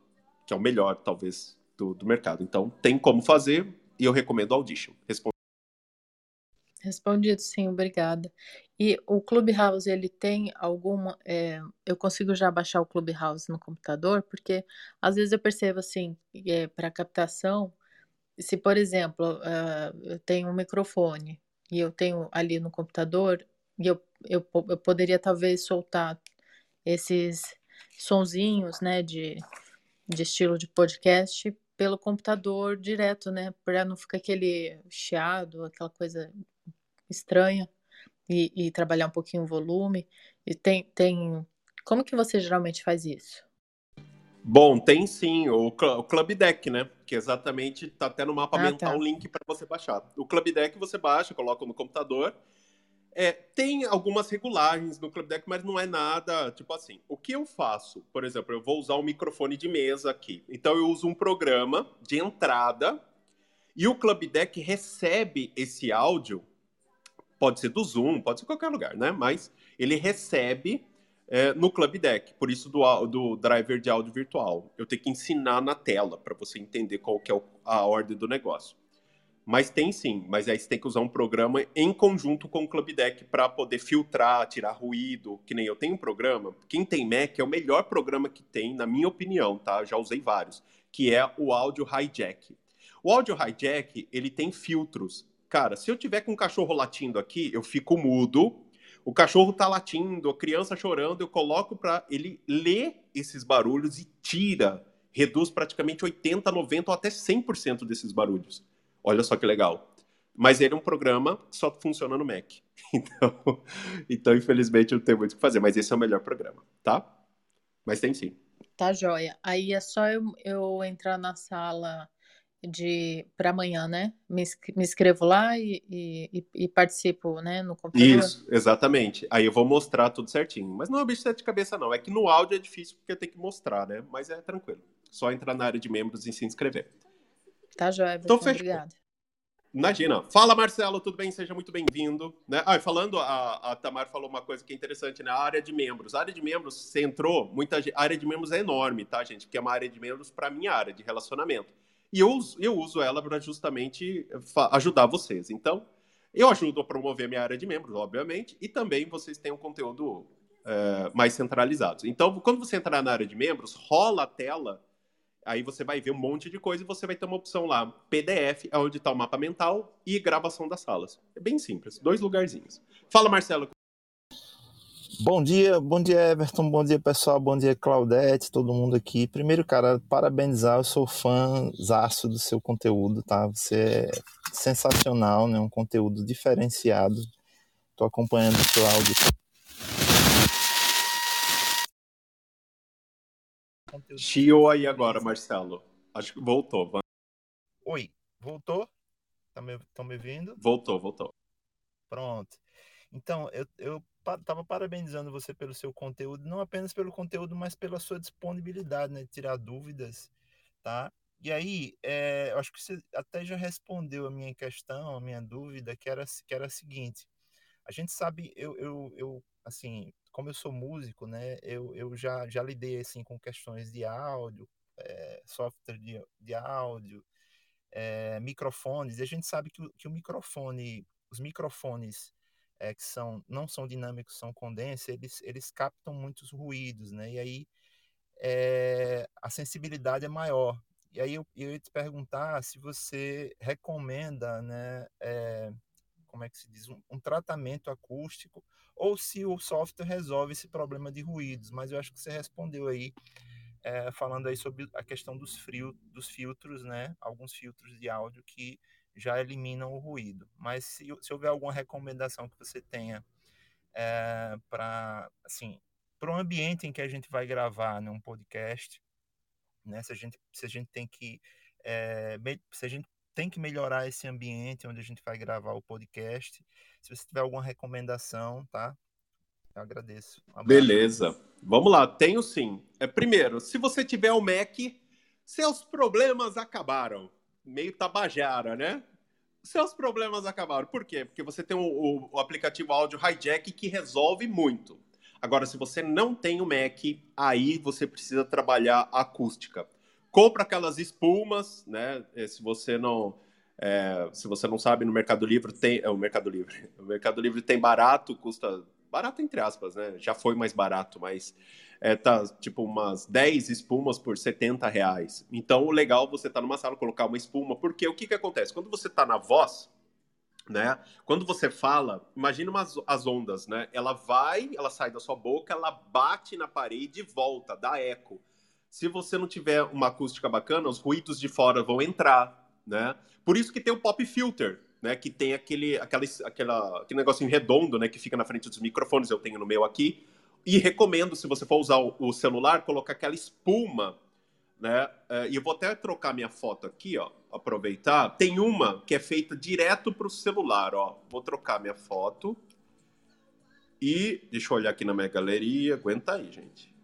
Speaker 1: que é o melhor, talvez, do, do mercado. Então, tem como fazer e eu recomendo Audition. Responde
Speaker 6: Respondido, sim, obrigada. E o Clubhouse, ele tem alguma. É, eu consigo já baixar o Clubhouse no computador, porque às vezes eu percebo assim, é, para captação, se por exemplo, uh, eu tenho um microfone e eu tenho ali no computador, e eu, eu, eu poderia talvez soltar esses sonzinhos, né, de, de estilo de podcast pelo computador direto, né, para não ficar aquele chiado, aquela coisa estranha e, e trabalhar um pouquinho o volume. E tem, tem. Como que você geralmente faz isso?
Speaker 1: Bom, tem sim, o, o Club Deck, né? Que exatamente tá até no mapa ah, mental tá. um link para você baixar. O Club Deck você baixa, coloca no computador. É, tem algumas regulagens no Club Deck, mas não é nada, tipo assim. O que eu faço? Por exemplo, eu vou usar um microfone de mesa aqui. Então eu uso um programa de entrada e o Club Deck recebe esse áudio Pode ser do Zoom, pode ser qualquer lugar, né? Mas ele recebe é, no Club Deck, por isso do, do driver de áudio virtual. Eu tenho que ensinar na tela para você entender qual que é a ordem do negócio. Mas tem sim, mas aí você tem que usar um programa em conjunto com o Club Deck para poder filtrar, tirar ruído, que nem eu tenho um programa. Quem tem Mac é o melhor programa que tem, na minha opinião, tá? Já usei vários, que é o Audio Hijack. O Audio Hijack, ele tem filtros Cara, se eu tiver com um cachorro latindo aqui, eu fico mudo. O cachorro tá latindo, a criança chorando, eu coloco para ele ler esses barulhos e tira, reduz praticamente 80, 90 ou até 100% desses barulhos. Olha só que legal. Mas ele é um programa só funciona no Mac. Então, então infelizmente, não tenho muito o que fazer. Mas esse é o melhor programa, tá? Mas tem sim.
Speaker 6: Tá joia. Aí é só eu, eu entrar na sala de para amanhã, né? Me, me inscrevo lá e, e, e, participo, né, no computador.
Speaker 1: Isso, exatamente. Aí eu vou mostrar tudo certinho. Mas não é um bicho de cabeça, não. É que no áudio é difícil porque tenho que mostrar, né? Mas é tranquilo. Só entrar na área de membros e se inscrever.
Speaker 6: Tá joia, então, fechou. Obrigada.
Speaker 1: Imagina. Fala, Marcelo, tudo bem? Seja muito bem-vindo. Né? Ah, falando, a, a, Tamar falou uma coisa que é interessante, né? A área de membros. A área de membros, você entrou, muita a área de membros é enorme, tá, gente? Porque é uma área de membros para minha área de relacionamento. E eu, eu uso ela para justamente ajudar vocês. Então, eu ajudo a promover a minha área de membros, obviamente, e também vocês têm um conteúdo é, mais centralizado. Então, quando você entrar na área de membros, rola a tela Aí você vai ver um monte de coisa e você vai ter uma opção lá, PDF, é onde está o mapa mental e gravação das salas. É bem simples, dois lugarzinhos. Fala, Marcelo.
Speaker 7: Bom dia, bom dia Everton, bom dia pessoal, bom dia Claudete, todo mundo aqui. Primeiro, cara, parabenizar, eu sou fãzaço do seu conteúdo, tá? Você é sensacional, né? Um conteúdo diferenciado. Tô acompanhando o seu áudio.
Speaker 1: Chiou aí agora, Marcelo. Acho que voltou.
Speaker 7: Oi, voltou? Estão me, tá me ouvindo?
Speaker 1: Voltou, voltou.
Speaker 7: Pronto. Então, eu, eu estava parabenizando você pelo seu conteúdo, não apenas pelo conteúdo, mas pela sua disponibilidade, né, de tirar dúvidas, tá? E aí, é, eu acho que você até já respondeu a minha questão, a minha dúvida, que era, que era a seguinte. A gente sabe, eu, eu, eu assim, como eu sou músico, né, eu, eu já, já lidei assim com questões de áudio, é, software de, de áudio, é, microfones, e a gente sabe que, que o microfone, os microfones é, que são, não são dinâmicos, são condensa, eles, eles captam muitos ruídos, né, e aí a sensibilidade é maior. E aí eu, eu ia te perguntar se você recomenda, né, como é que se diz, um, um tratamento acústico ou se o software resolve esse problema de ruídos. Mas eu acho que você respondeu aí, é, falando aí sobre a questão dos, frio, dos filtros, né? Alguns filtros de áudio que já eliminam o ruído. Mas se, se houver alguma recomendação que você tenha é, para, assim, o ambiente em que a gente vai gravar né, um podcast, né? Se a gente, se a gente tem que é, se a gente tem que melhorar esse ambiente onde a gente vai gravar o podcast. Se você tiver alguma recomendação, tá? Eu agradeço.
Speaker 1: Um Beleza. Vamos lá, tenho sim. É, primeiro, se você tiver o Mac, seus problemas acabaram. Meio tabajara, né? Seus problemas acabaram. Por quê? Porque você tem o, o, o aplicativo áudio Hijack que resolve muito. Agora, se você não tem o Mac, aí você precisa trabalhar acústica compra aquelas espumas, né? Se você não é, se você não sabe, no Mercado Livre tem é, o Mercado Livre. O Mercado Livre tem barato, custa barato entre aspas, né? Já foi mais barato, mas é, tá tipo umas 10 espumas por 70 reais. Então, o legal é você tá numa sala colocar uma espuma, porque o que que acontece? Quando você tá na voz, né? Quando você fala, imagina umas, as ondas, né? Ela vai, ela sai da sua boca, ela bate na parede e volta, dá eco. Se você não tiver uma acústica bacana, os ruídos de fora vão entrar, né? Por isso que tem o pop filter, né? Que tem aquele, aquela, aquela, aquele negocinho redondo, né? Que fica na frente dos microfones, eu tenho no meu aqui. E recomendo, se você for usar o, celular, colocar aquela espuma, né? É, e eu vou até trocar minha foto aqui, ó. Aproveitar. Tem uma que é feita direto para o celular, ó. Vou trocar minha foto. E deixa eu olhar aqui na minha galeria. Aguenta aí, gente.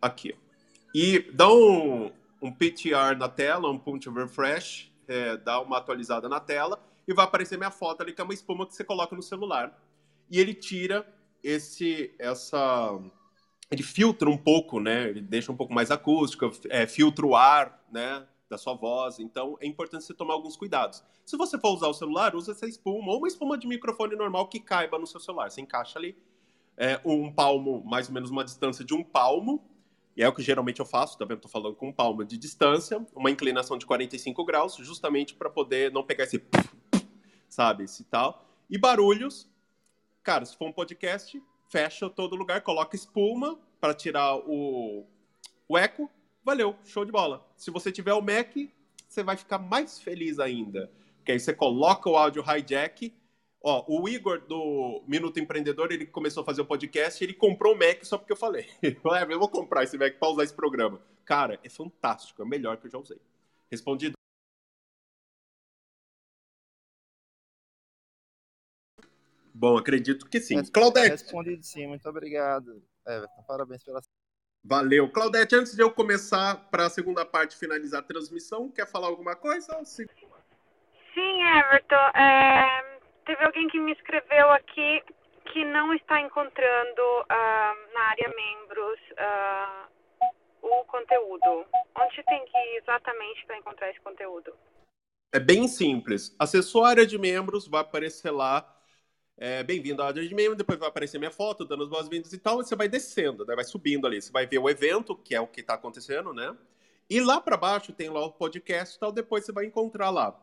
Speaker 1: Aqui, ó. E dá um, um PTR na tela, um punch refresh, é, dá uma atualizada na tela e vai aparecer minha foto ali, que é uma espuma que você coloca no celular. E ele tira esse, essa, ele filtra um pouco, né? Ele deixa um pouco mais acústico, é, filtra o ar, né? Da sua voz. Então é importante você tomar alguns cuidados. Se você for usar o celular, usa essa espuma ou uma espuma de microfone normal que caiba no seu celular. Você encaixa ali é, um palmo, mais ou menos uma distância de um palmo, e é o que geralmente eu faço, tá vendo? Tô falando com palma de distância, uma inclinação de 45 graus, justamente para poder não pegar esse sabe, esse tal. E barulhos, cara, se for um podcast, fecha todo lugar, coloca espuma para tirar o, o eco. Valeu, show de bola. Se você tiver o Mac, você vai ficar mais feliz ainda. Porque aí você coloca o áudio hijack Ó, o Igor do Minuto Empreendedor, ele começou a fazer o podcast ele comprou o Mac só porque eu falei. eu vou comprar esse Mac para usar esse programa. Cara, é fantástico, é o melhor que eu já usei. Respondido. Bom, acredito que sim.
Speaker 7: Claudete. Respondido sim, muito obrigado. Everton, parabéns pela.
Speaker 1: Valeu. Claudete, antes de eu começar para a segunda parte finalizar a transmissão, quer falar alguma coisa?
Speaker 8: Sim,
Speaker 2: Sim, Everton. É, teve alguém que me escreveu aqui que não está encontrando uh, na área membros uh, o conteúdo. Onde tem que ir exatamente para encontrar esse conteúdo?
Speaker 1: É bem simples. Acessou a área de membros, vai aparecer lá. É, Bem-vindo à de membros, depois vai aparecer minha foto, dando as boas-vindas e tal, e você vai descendo, né? vai subindo ali. Você vai ver o evento, que é o que está acontecendo, né? E lá para baixo tem lá o podcast e tal, depois você vai encontrar lá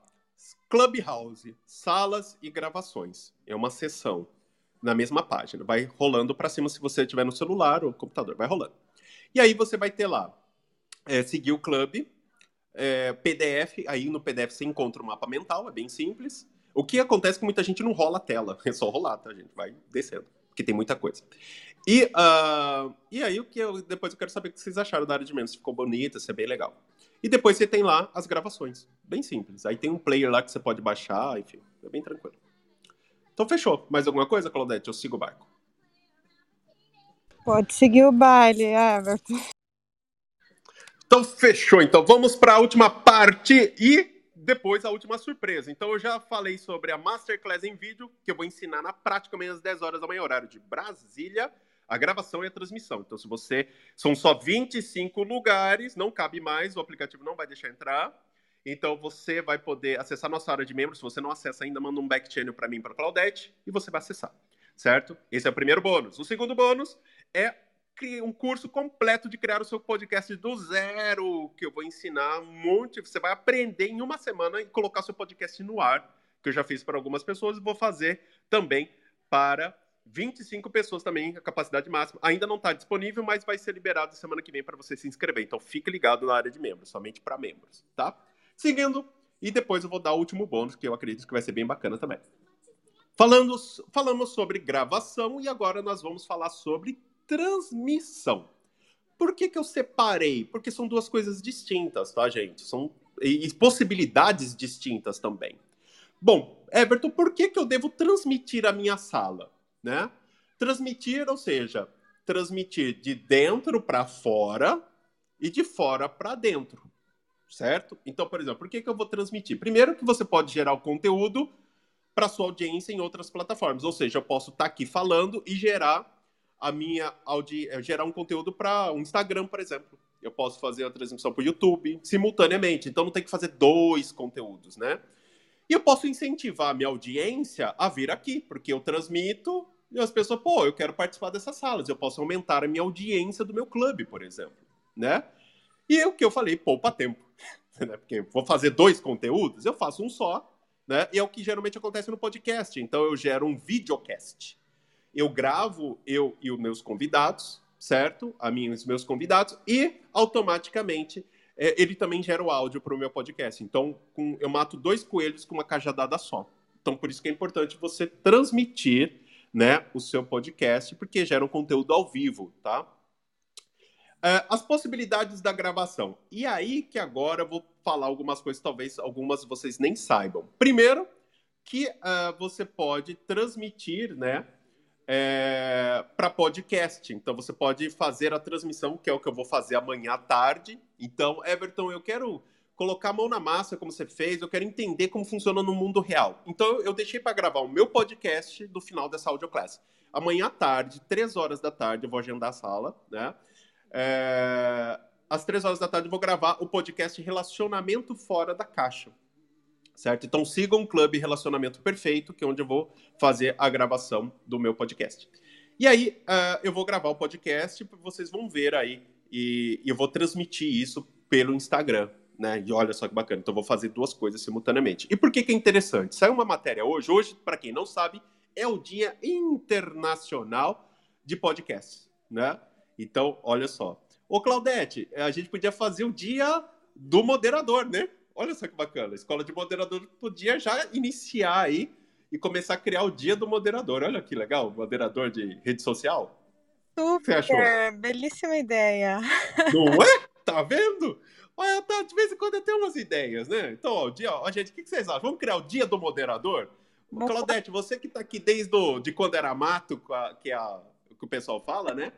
Speaker 1: Clubhouse, salas e gravações. É uma sessão na mesma página. Vai rolando para cima se você tiver no celular ou computador, vai rolando. E aí você vai ter lá é, seguir o clube, é, PDF, aí no PDF você encontra o mapa mental, é bem simples. O que acontece é que muita gente não rola a tela, é só rolar, tá, gente? Vai descendo, porque tem muita coisa. E, uh, e aí, o que eu, depois eu quero saber o que vocês acharam da área de membros, se ficou bonita, se é bem legal. E depois você tem lá as gravações, bem simples. Aí tem um player lá que você pode baixar, enfim, é bem tranquilo. Então fechou. Mais alguma coisa, Claudete? Eu sigo o barco.
Speaker 2: Pode seguir o baile, Everton.
Speaker 1: Então fechou. Então vamos para a última parte e depois a última surpresa. Então eu já falei sobre a Masterclass em vídeo, que eu vou ensinar na prática amanhã às 10 horas da manhã, horário de Brasília, a gravação e a transmissão. Então se você... São só 25 lugares, não cabe mais, o aplicativo não vai deixar entrar. Então você vai poder acessar nossa área de membros. Se você não acessa ainda, manda um back channel para mim, para Claudete, e você vai acessar, certo? Esse é o primeiro bônus. O segundo bônus é um curso completo de criar o seu podcast do zero, que eu vou ensinar um monte. Você vai aprender em uma semana e colocar seu podcast no ar, que eu já fiz para algumas pessoas e vou fazer também para 25 pessoas também, a capacidade máxima. Ainda não está disponível, mas vai ser liberado semana que vem para você se inscrever. Então fique ligado na área de membros, somente para membros, tá? Seguindo, e depois eu vou dar o último bônus, que eu acredito que vai ser bem bacana também. Falando, falamos sobre gravação e agora nós vamos falar sobre transmissão. Por que, que eu separei? Porque são duas coisas distintas, tá, gente? São e possibilidades distintas também. Bom, Everton, por que, que eu devo transmitir a minha sala? Né? Transmitir, ou seja, transmitir de dentro para fora e de fora para dentro certo? Então, por exemplo, por que, que eu vou transmitir? Primeiro que você pode gerar o conteúdo para sua audiência em outras plataformas, ou seja, eu posso estar tá aqui falando e gerar a minha audi... Eh, gerar um conteúdo para o um Instagram, por exemplo. Eu posso fazer a transmissão para o YouTube simultaneamente, então não tem que fazer dois conteúdos, né? E eu posso incentivar a minha audiência a vir aqui, porque eu transmito e as pessoas, pô, eu quero participar dessas salas, eu posso aumentar a minha audiência do meu clube, por exemplo, né? E o que eu falei, poupa tempo. Né? Porque vou fazer dois conteúdos, eu faço um só, né? E é o que geralmente acontece no podcast. Então eu gero um videocast. Eu gravo eu e os meus convidados, certo? A mim e os meus convidados, e automaticamente é, ele também gera o áudio para o meu podcast. Então com, eu mato dois coelhos com uma cajadada só. Então por isso que é importante você transmitir né, o seu podcast, porque gera um conteúdo ao vivo, tá? Uh, as possibilidades da gravação. E aí que agora eu vou falar algumas coisas, talvez algumas vocês nem saibam. Primeiro, que uh, você pode transmitir, né, é, para podcast. Então você pode fazer a transmissão, que é o que eu vou fazer amanhã à tarde. Então, Everton, eu quero colocar a mão na massa, como você fez, eu quero entender como funciona no mundo real. Então, eu deixei para gravar o meu podcast do final dessa audioclass. Amanhã à tarde, três horas da tarde, eu vou agendar a sala, né? É, às três horas da tarde eu vou gravar o podcast Relacionamento Fora da Caixa. Certo? Então sigam o Clube Relacionamento Perfeito, que é onde eu vou fazer a gravação do meu podcast. E aí uh, eu vou gravar o podcast, vocês vão ver aí, e, e eu vou transmitir isso pelo Instagram. Né? E olha só que bacana. Então eu vou fazer duas coisas simultaneamente. E por que, que é interessante? Saiu uma matéria hoje. Hoje, para quem não sabe, é o Dia Internacional de Podcasts, né? Então, olha só. Ô, Claudete, a gente podia fazer o dia do moderador, né? Olha só que bacana. A escola de moderador podia já iniciar aí e começar a criar o dia do moderador. Olha que legal, moderador de rede social.
Speaker 2: Super, belíssima ideia.
Speaker 1: Não é? Tá vendo? Olha, tá, de vez em quando eu tenho umas ideias, né? Então, ó, o dia, ó, gente, o que vocês acham? Vamos criar o dia do moderador? Claudete, você que tá aqui desde o, de quando era mato, que é a que o pessoal fala, né?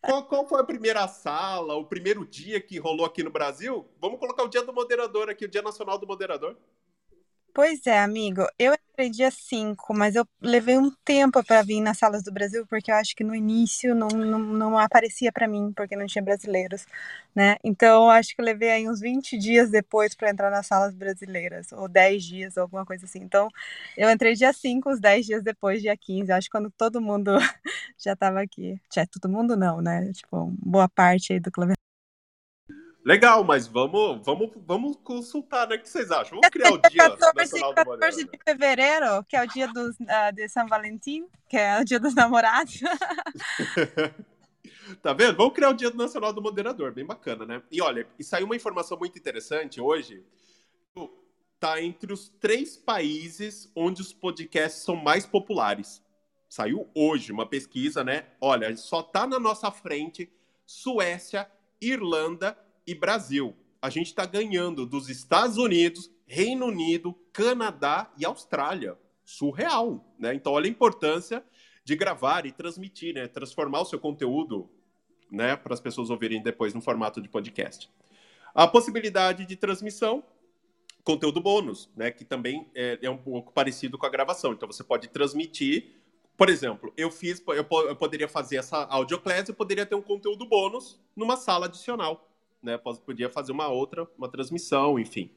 Speaker 1: qual, qual, foi a primeira sala, o primeiro dia que rolou aqui no Brasil? Vamos colocar o dia do moderador aqui, o Dia Nacional do Moderador.
Speaker 2: Pois é, amigo. Eu entrei dia 5, mas eu levei um tempo para vir nas salas do Brasil, porque eu acho que no início não, não, não aparecia para mim, porque não tinha brasileiros, né? Então, eu acho que eu levei aí uns 20 dias depois para entrar nas salas brasileiras, ou 10 dias, ou alguma coisa assim. Então, eu entrei dia 5, uns 10 dias depois, dia 15, acho que quando todo mundo já estava aqui. Já todo mundo não, né? Tipo, boa parte aí do clube
Speaker 1: Legal, mas vamos, vamos, vamos consultar, né? O que vocês acham? Vamos criar o dia 14, nacional
Speaker 2: 14 de fevereiro, que é o dia dos, uh, de São Valentim, que é o dia dos namorados.
Speaker 1: tá vendo? Vamos criar o dia nacional do moderador, bem bacana, né? E olha, e saiu uma informação muito interessante hoje. Tá entre os três países onde os podcasts são mais populares. Saiu hoje uma pesquisa, né? Olha, só tá na nossa frente Suécia, Irlanda e Brasil. A gente está ganhando dos Estados Unidos, Reino Unido, Canadá e Austrália. Surreal, né? Então, olha a importância de gravar e transmitir, né? Transformar o seu conteúdo, né? Para as pessoas ouvirem depois no formato de podcast. A possibilidade de transmissão, conteúdo bônus, né? Que também é, é um pouco parecido com a gravação. Então, você pode transmitir por exemplo, eu fiz, eu, eu poderia fazer essa audioclass e poderia ter um conteúdo bônus numa sala adicional né? Podia fazer uma outra, uma transmissão, enfim.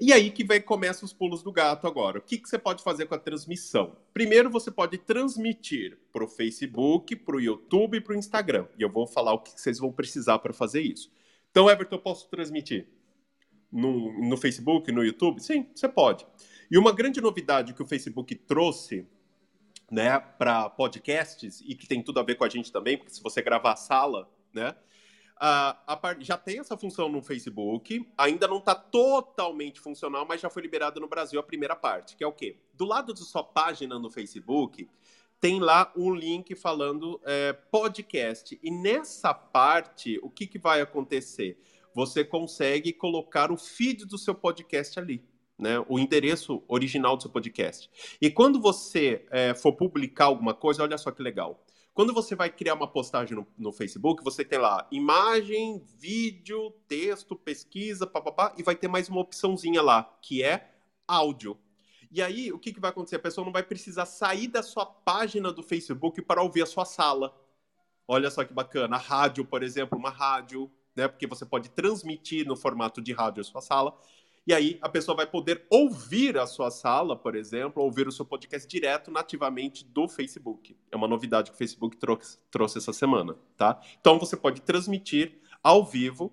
Speaker 1: E aí que vem, começa os pulos do gato agora. O que, que você pode fazer com a transmissão? Primeiro, você pode transmitir para o Facebook, para o YouTube e para o Instagram. E eu vou falar o que vocês vão precisar para fazer isso. Então, Everton, posso transmitir no, no Facebook, no YouTube? Sim, você pode. E uma grande novidade que o Facebook trouxe né, para podcasts, e que tem tudo a ver com a gente também, porque se você gravar a sala, né, a, já tem essa função no Facebook, ainda não está totalmente funcional, mas já foi liberada no Brasil a primeira parte, que é o quê? Do lado da sua página no Facebook, tem lá um link falando é, podcast. E nessa parte, o que, que vai acontecer? Você consegue colocar o feed do seu podcast ali. Né, o endereço original do seu podcast. E quando você é, for publicar alguma coisa, olha só que legal. Quando você vai criar uma postagem no, no Facebook, você tem lá imagem, vídeo, texto, pesquisa, papapá, e vai ter mais uma opçãozinha lá, que é áudio. E aí, o que, que vai acontecer? A pessoa não vai precisar sair da sua página do Facebook para ouvir a sua sala. Olha só que bacana. A rádio, por exemplo, uma rádio, né? Porque você pode transmitir no formato de rádio a sua sala. E aí a pessoa vai poder ouvir a sua sala, por exemplo, ouvir o seu podcast direto nativamente do Facebook. É uma novidade que o Facebook trouxe, trouxe essa semana, tá? Então você pode transmitir ao vivo,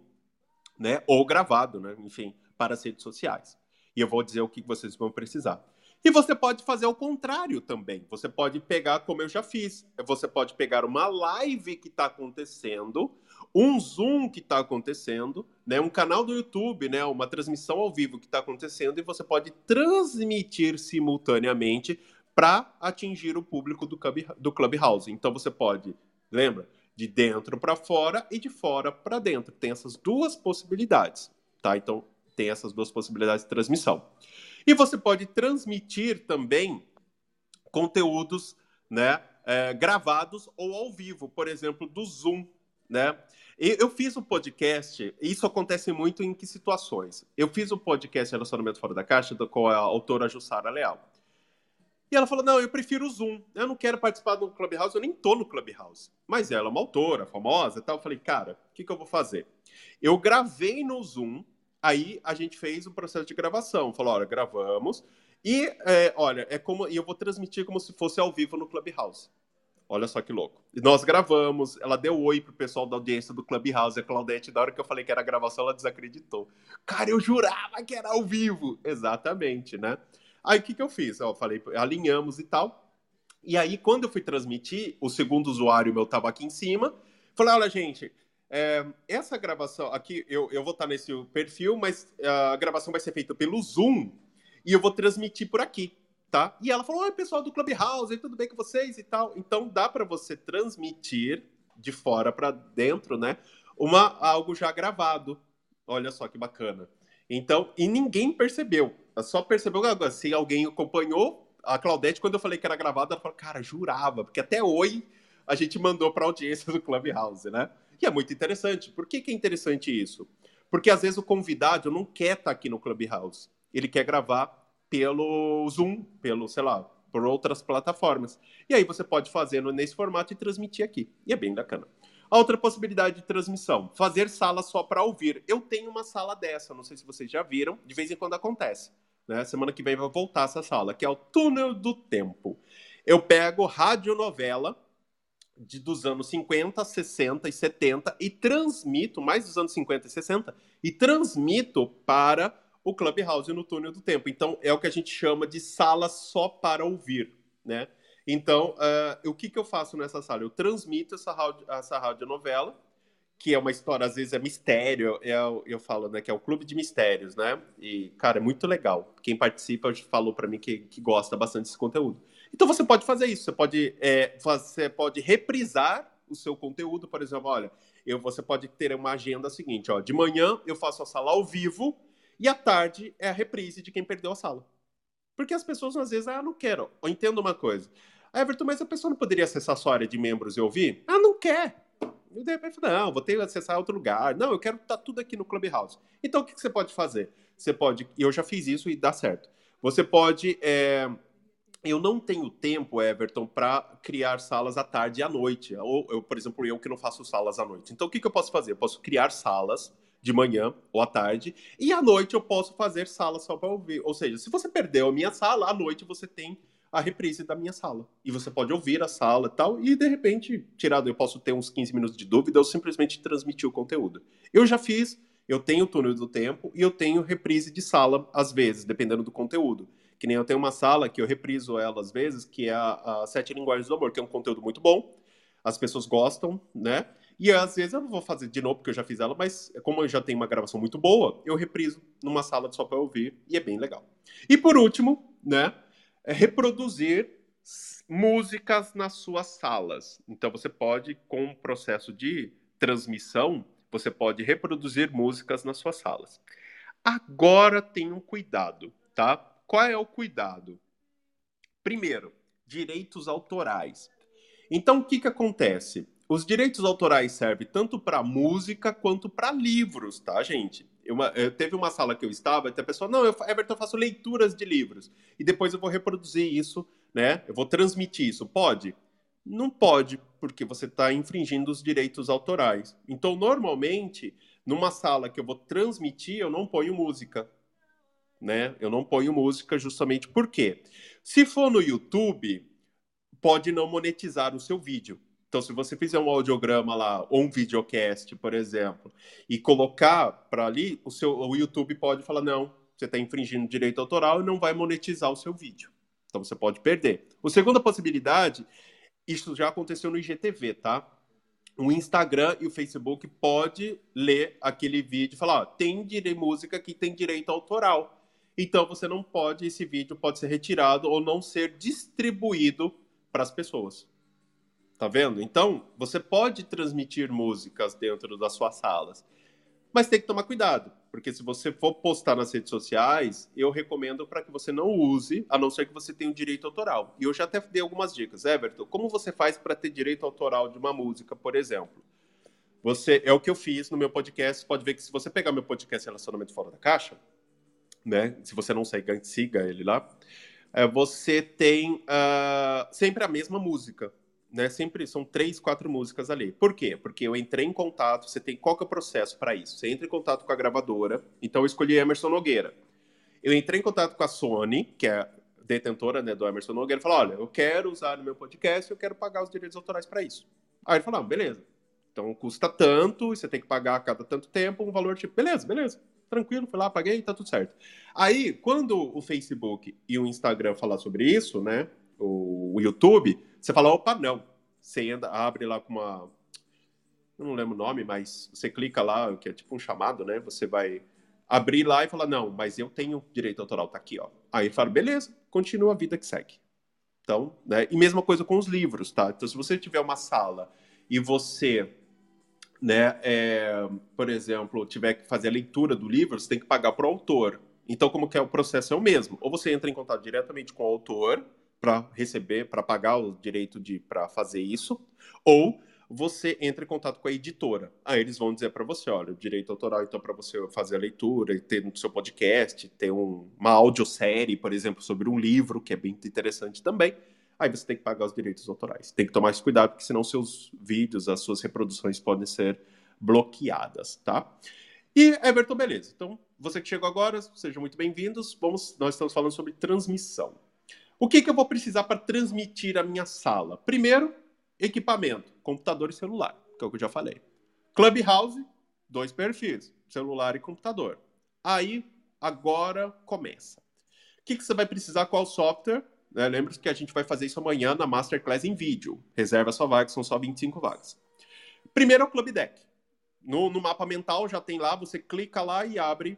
Speaker 1: né, ou gravado, né, enfim, para as redes sociais. E eu vou dizer o que vocês vão precisar. E você pode fazer o contrário também. Você pode pegar, como eu já fiz, você pode pegar uma live que está acontecendo um Zoom que está acontecendo, né, um canal do YouTube, né, uma transmissão ao vivo que está acontecendo, e você pode transmitir simultaneamente para atingir o público do, Club, do Clubhouse. Então você pode, lembra, de dentro para fora e de fora para dentro. Tem essas duas possibilidades, tá? Então tem essas duas possibilidades de transmissão. E você pode transmitir também conteúdos, né, é, gravados ou ao vivo, por exemplo, do Zoom, né? Eu fiz um podcast, isso acontece muito em que situações? Eu fiz um podcast Relacionamento Fora da Caixa com a autora Jussara Leal. E ela falou: Não, eu prefiro o Zoom. Eu não quero participar do Clubhouse, eu nem tô no Clubhouse. Mas ela é uma autora famosa e tal. Eu falei: Cara, o que, que eu vou fazer? Eu gravei no Zoom, aí a gente fez o um processo de gravação. Falou: Olha, gravamos. E, é, olha, é como. E eu vou transmitir como se fosse ao vivo no Clubhouse. Olha só que louco. E nós gravamos, ela deu oi pro pessoal da audiência do Clubhouse, a Claudete, da hora que eu falei que era gravação, ela desacreditou. Cara, eu jurava que era ao vivo. Exatamente, né? Aí o que, que eu fiz? Eu falei, alinhamos e tal. E aí, quando eu fui transmitir, o segundo usuário meu tava aqui em cima. Falei, olha, gente, é, essa gravação aqui, eu, eu vou estar nesse perfil, mas a gravação vai ser feita pelo Zoom e eu vou transmitir por aqui tá? E ela falou: Oi, pessoal do Clubhouse, tudo bem com vocês e tal. Então dá para você transmitir de fora para dentro, né? Uma, algo já gravado. Olha só que bacana. Então, e ninguém percebeu. Só percebeu se alguém acompanhou a Claudete, quando eu falei que era gravado, ela falou, cara, jurava, porque até oi a gente mandou para audiência do Clubhouse, né? E é muito interessante. Por que, que é interessante isso? Porque às vezes o convidado não quer estar tá aqui no Clubhouse. Ele quer gravar pelo Zoom, pelo, sei lá, por outras plataformas. E aí você pode fazer nesse formato e transmitir aqui. E é bem bacana. A outra possibilidade de transmissão, fazer sala só para ouvir. Eu tenho uma sala dessa, não sei se vocês já viram, de vez em quando acontece. Né? Semana que vem vai voltar essa sala, que é o Túnel do Tempo. Eu pego radionovela de, dos anos 50, 60 e 70 e transmito, mais dos anos 50 e 60, e transmito para o Clubhouse no Túnel do Tempo. Então, é o que a gente chama de sala só para ouvir, né? Então, uh, o que, que eu faço nessa sala? Eu transmito essa, rádio, essa radionovela, que é uma história, às vezes é mistério, eu, eu falo, né, que é o Clube de Mistérios, né? E, cara, é muito legal. Quem participa falou para mim que, que gosta bastante desse conteúdo. Então você pode fazer isso, você pode, é, você pode reprisar o seu conteúdo, por exemplo, olha, eu, você pode ter uma agenda seguinte, ó, de manhã eu faço a sala ao vivo e à tarde é a reprise de quem perdeu a sala. Porque as pessoas às vezes, ah, não quero. Ou entendo uma coisa. Everton, mas a pessoa não poderia acessar sua área de membros e ouvir? Ah, não quer. E de repente, não, vou ter que acessar outro lugar. Não, eu quero estar tá tudo aqui no Clubhouse. Então, o que você pode fazer? Você pode, e eu já fiz isso e dá certo. Você pode é, eu não tenho tempo, Everton, para criar salas à tarde e à noite. Ou, eu, por exemplo, eu que não faço salas à noite. Então, o que, que eu posso fazer? Eu posso criar salas de manhã ou à tarde, e à noite eu posso fazer salas só para ouvir. Ou seja, se você perdeu a minha sala, à noite você tem a reprise da minha sala. E você pode ouvir a sala e tal, e de repente, tirado, eu posso ter uns 15 minutos de dúvida, eu simplesmente transmitir o conteúdo. Eu já fiz, eu tenho túnel do tempo e eu tenho reprise de sala, às vezes, dependendo do conteúdo. Que nem eu tenho uma sala que eu repriso ela às vezes, que é a, a Sete Linguagens do Amor, que é um conteúdo muito bom, as pessoas gostam, né? E às vezes eu não vou fazer de novo, porque eu já fiz ela, mas como eu já tenho uma gravação muito boa, eu repriso numa sala só para ouvir e é bem legal. E por último, né, é reproduzir músicas nas suas salas. Então você pode, com o processo de transmissão, você pode reproduzir músicas nas suas salas. Agora tenham cuidado, tá? Qual é o cuidado? Primeiro, direitos autorais. Então, o que, que acontece? Os direitos autorais servem tanto para música quanto para livros, tá, gente? Eu, eu, teve uma sala que eu estava, e a pessoa, não, eu, Everton, eu faço leituras de livros. E depois eu vou reproduzir isso, né? Eu vou transmitir isso. Pode? Não pode, porque você está infringindo os direitos autorais. Então, normalmente, numa sala que eu vou transmitir, eu não ponho música né? Eu não ponho música justamente porque, se for no YouTube, pode não monetizar o seu vídeo. Então, se você fizer um audiograma lá, ou um videocast, por exemplo, e colocar para ali, o, seu, o YouTube pode falar: não, você está infringindo direito autoral e não vai monetizar o seu vídeo. Então, você pode perder. A segunda possibilidade, isso já aconteceu no IGTV, tá? O Instagram e o Facebook pode ler aquele vídeo e falar: ó, tem direito música que tem direito autoral. Então você não pode, esse vídeo pode ser retirado ou não ser distribuído para as pessoas. Tá vendo? Então, você pode transmitir músicas dentro das suas salas, mas tem que tomar cuidado, porque se você for postar nas redes sociais, eu recomendo para que você não use, a não ser que você tenha um direito autoral. E eu já até dei algumas dicas. Everton, como você faz para ter direito autoral de uma música, por exemplo? Você é o que eu fiz no meu podcast. Pode ver que se você pegar meu podcast Relacionamento Fora da Caixa, né? Se você não segue, siga ele lá. É, você tem uh, sempre a mesma música, né? Sempre são três, quatro músicas ali. Por quê? Porque eu entrei em contato. Você tem qual que é o processo para isso? Você entra em contato com a gravadora. Então eu escolhi Emerson Nogueira. Eu entrei em contato com a Sony, que é detentora né, do Emerson Nogueira, e falou: olha, eu quero usar no meu podcast, eu quero pagar os direitos autorais para isso. Aí ele falou: ah, beleza. Então custa tanto, e você tem que pagar a cada tanto tempo um valor tipo, beleza, beleza tranquilo, fui lá, paguei, tá tudo certo. Aí, quando o Facebook e o Instagram falar sobre isso, né, o, YouTube, você fala, opa, não. Você anda, abre lá com uma, eu não lembro o nome, mas você clica lá, que é tipo um chamado, né, você vai abrir lá e falar, não, mas eu tenho direito autoral, tá aqui, ó. Aí fala, beleza, continua a vida que segue. Então, né, e mesma coisa com os livros, tá? Então, se você tiver uma sala e você né, é, por exemplo, tiver que fazer a leitura do livro, você tem que pagar para o autor. Então, como que é o processo é o mesmo? Ou você entra em contato diretamente com o autor para receber, para pagar o direito de para fazer isso, ou você entra em contato com a editora. Aí eles vão dizer para você, olha, o direito autoral então para você fazer a leitura, ter no seu podcast, ter um, uma audiosérie, por exemplo, sobre um livro, que é bem interessante também. Aí você tem que pagar os direitos autorais. Tem que tomar esse cuidado, porque senão seus vídeos, as suas reproduções podem ser bloqueadas, tá? E Everton, beleza. Então, você que chegou agora, sejam muito bem-vindos. Vamos, nós estamos falando sobre transmissão. O que, que eu vou precisar para transmitir a minha sala? Primeiro, equipamento, computador e celular, que é o que eu já falei. Clubhouse, dois perfis, celular e computador. Aí, agora começa. O que, que você vai precisar? Qual software? Né? Lembre-se que a gente vai fazer isso amanhã na Masterclass em vídeo. Reserva sua vaga, são só 25 vagas. Primeiro é o Club Deck. No, no, mapa mental já tem lá, você clica lá e abre,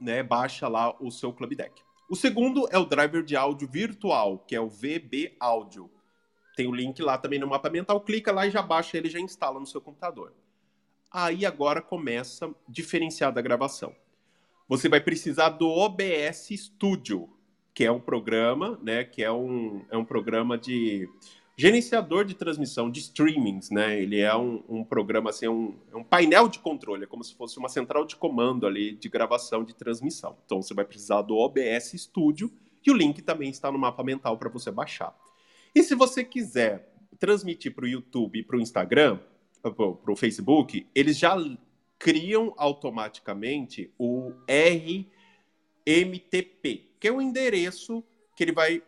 Speaker 1: né, baixa lá o seu Club Deck. O segundo é o driver de áudio virtual, que é o VB Áudio. Tem o link lá também no mapa mental, clica lá e já baixa ele já instala no seu computador. Aí agora começa a diferenciar da gravação. Você vai precisar do OBS Studio, que é um programa, né, que é um, é um programa de gerenciador de transmissão de streamings, né? Ele é um, um programa, assim, é um, é um, painel de controle, é como se fosse uma central de comando ali de gravação de transmissão. Então você vai precisar do OBS Studio e o link também está no mapa mental para você baixar. E se você quiser transmitir para o YouTube e para o Instagram, para o Facebook, eles já criam automaticamente o RMTP, que é o endereço que ele vai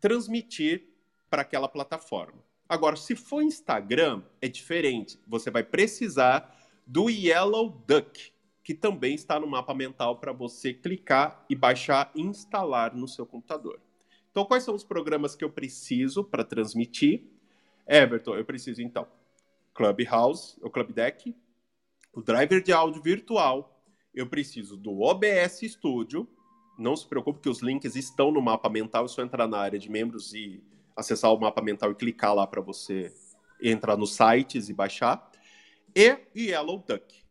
Speaker 1: transmitir para aquela plataforma. Agora, se for Instagram, é diferente. Você vai precisar do Yellow Duck, que também está no mapa mental para você clicar e baixar e instalar no seu computador. Então, quais são os programas que eu preciso para transmitir? Everton, eu preciso então Clubhouse, o Club Deck, o driver de áudio virtual, eu preciso do OBS Studio. Não se preocupe que os links estão no mapa mental, é só entrar na área de membros e acessar o mapa mental e clicar lá para você entrar nos sites e baixar. E Yellow Duck.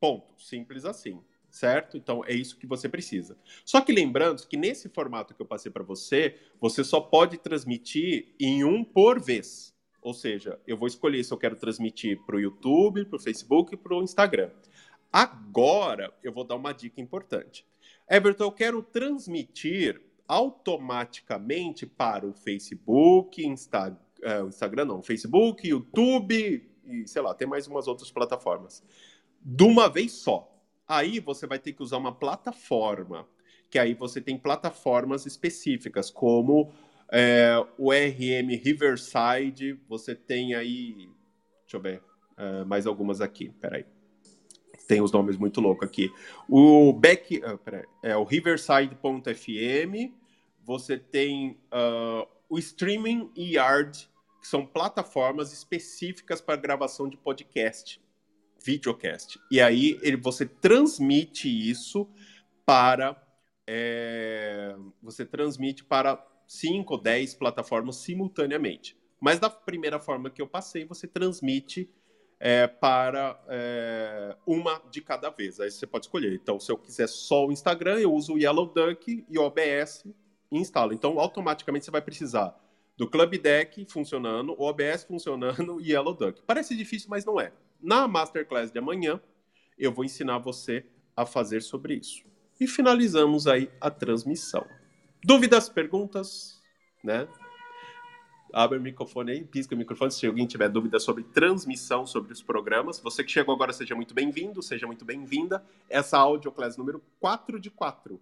Speaker 1: Ponto. Simples assim. Certo? Então é isso que você precisa. Só que lembrando que nesse formato que eu passei para você, você só pode transmitir em um por vez. Ou seja, eu vou escolher se eu quero transmitir para o YouTube, para o Facebook e para o Instagram. Agora eu vou dar uma dica importante. Everton, eu quero transmitir automaticamente para o Facebook, Insta, uh, Instagram não, Facebook, YouTube e sei lá, tem mais umas outras plataformas. De uma vez só. Aí você vai ter que usar uma plataforma, que aí você tem plataformas específicas, como é, o RM Riverside, você tem aí, deixa eu ver, uh, mais algumas aqui, peraí. Tem os nomes muito loucos aqui. O back, peraí, é o Riverside.fm, você tem uh, o Streaming Yard, que são plataformas específicas para gravação de podcast, videocast. E aí ele, você transmite isso para é, você transmite para 5 ou 10 plataformas simultaneamente. Mas da primeira forma que eu passei, você transmite é, para é, uma de cada vez. Aí você pode escolher. Então, se eu quiser só o Instagram, eu uso o Yellow Duck e o OBS instalo. Então, automaticamente você vai precisar do Club Deck funcionando, o OBS funcionando e Yellow Duck. Parece difícil, mas não é. Na Masterclass de amanhã, eu vou ensinar você a fazer sobre isso. E finalizamos aí a transmissão. Dúvidas, perguntas, né? Abre o microfone aí, pisca o microfone se alguém tiver dúvida sobre transmissão, sobre os programas. Você que chegou agora, seja muito bem-vindo, seja muito bem-vinda. Essa audioclass número 4 de 4.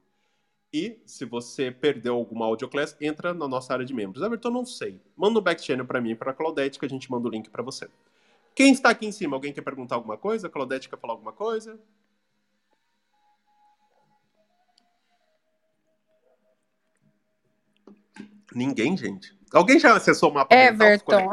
Speaker 1: E se você perdeu alguma audioclass, entra na nossa área de membros. Everton, não sei. Manda um back channel para mim, para a Claudete, que a gente manda o link para você. Quem está aqui em cima? Alguém quer perguntar alguma coisa? Claudete quer falar alguma coisa? Ninguém, gente. Alguém já acessou o mapa
Speaker 8: Everton.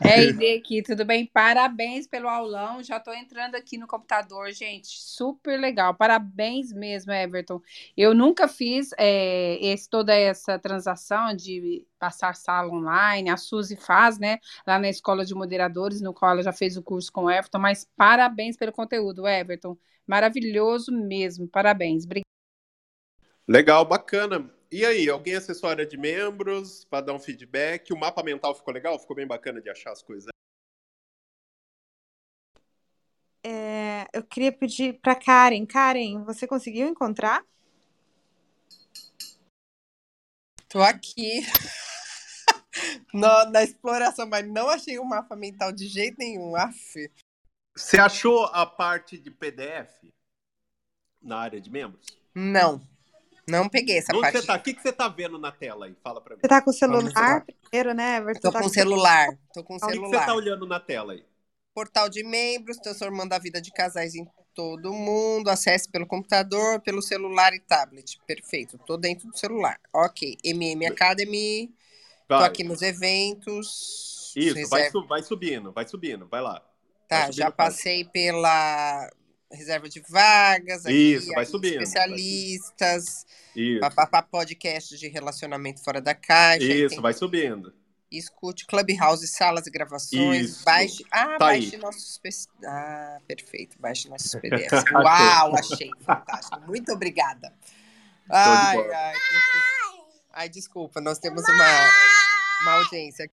Speaker 8: É ID aqui, tudo bem? Parabéns pelo aulão. Já estou entrando aqui no computador, gente. Super legal. Parabéns mesmo, Everton. Eu nunca fiz é, esse, toda essa transação de passar sala online. A Suzy faz, né? Lá na Escola de Moderadores, no qual ela já fez o curso com o Everton. Mas parabéns pelo conteúdo, Everton. Maravilhoso mesmo. Parabéns. Obrigada.
Speaker 1: Legal, bacana. E aí, alguém acessou a área de membros para dar um feedback? O mapa mental ficou legal? Ficou bem bacana de achar as coisas?
Speaker 2: É, eu queria pedir para Karen. Karen, você conseguiu encontrar?
Speaker 3: Tô aqui na, na exploração, mas não achei o mapa mental de jeito nenhum. Aff.
Speaker 1: Você achou a parte de PDF na área de membros?
Speaker 3: Não. Não peguei essa
Speaker 1: Onde
Speaker 3: parte.
Speaker 1: você tá? O que, que você tá vendo na tela aí? Fala pra mim.
Speaker 2: Você tá com o celular primeiro, né, Everton?
Speaker 3: Tô
Speaker 2: Tá
Speaker 3: com celular. Tô com
Speaker 1: O que, que você
Speaker 3: celular.
Speaker 1: tá olhando na tela aí?
Speaker 3: Portal de membros, transformando a vida de casais em todo mundo. Acesse pelo computador, pelo celular e tablet. Perfeito. Tô dentro do celular. Ok. MM Academy. Tô
Speaker 1: Vai.
Speaker 3: aqui nos eventos.
Speaker 1: Isso, vai, vai subindo, vai subindo, vai lá.
Speaker 3: Tá,
Speaker 1: vai subindo
Speaker 3: já passei pela reserva de vagas.
Speaker 1: Isso, vai subindo, vai
Speaker 3: Especialistas. Papapá, podcast de relacionamento fora da caixa.
Speaker 1: isso, vai subindo.
Speaker 3: Escute Clubhouse, salas e gravações.
Speaker 1: Isso.
Speaker 3: Baixe. Ah,
Speaker 1: Tá
Speaker 3: baixe
Speaker 1: aí.
Speaker 3: nossos. Ah, perfeito. Baixe nossos PDFs. Uau, achei fantástico. Muito obrigada. Ai, ai, que- ai, desculpa, nós temos uma, uma audiência.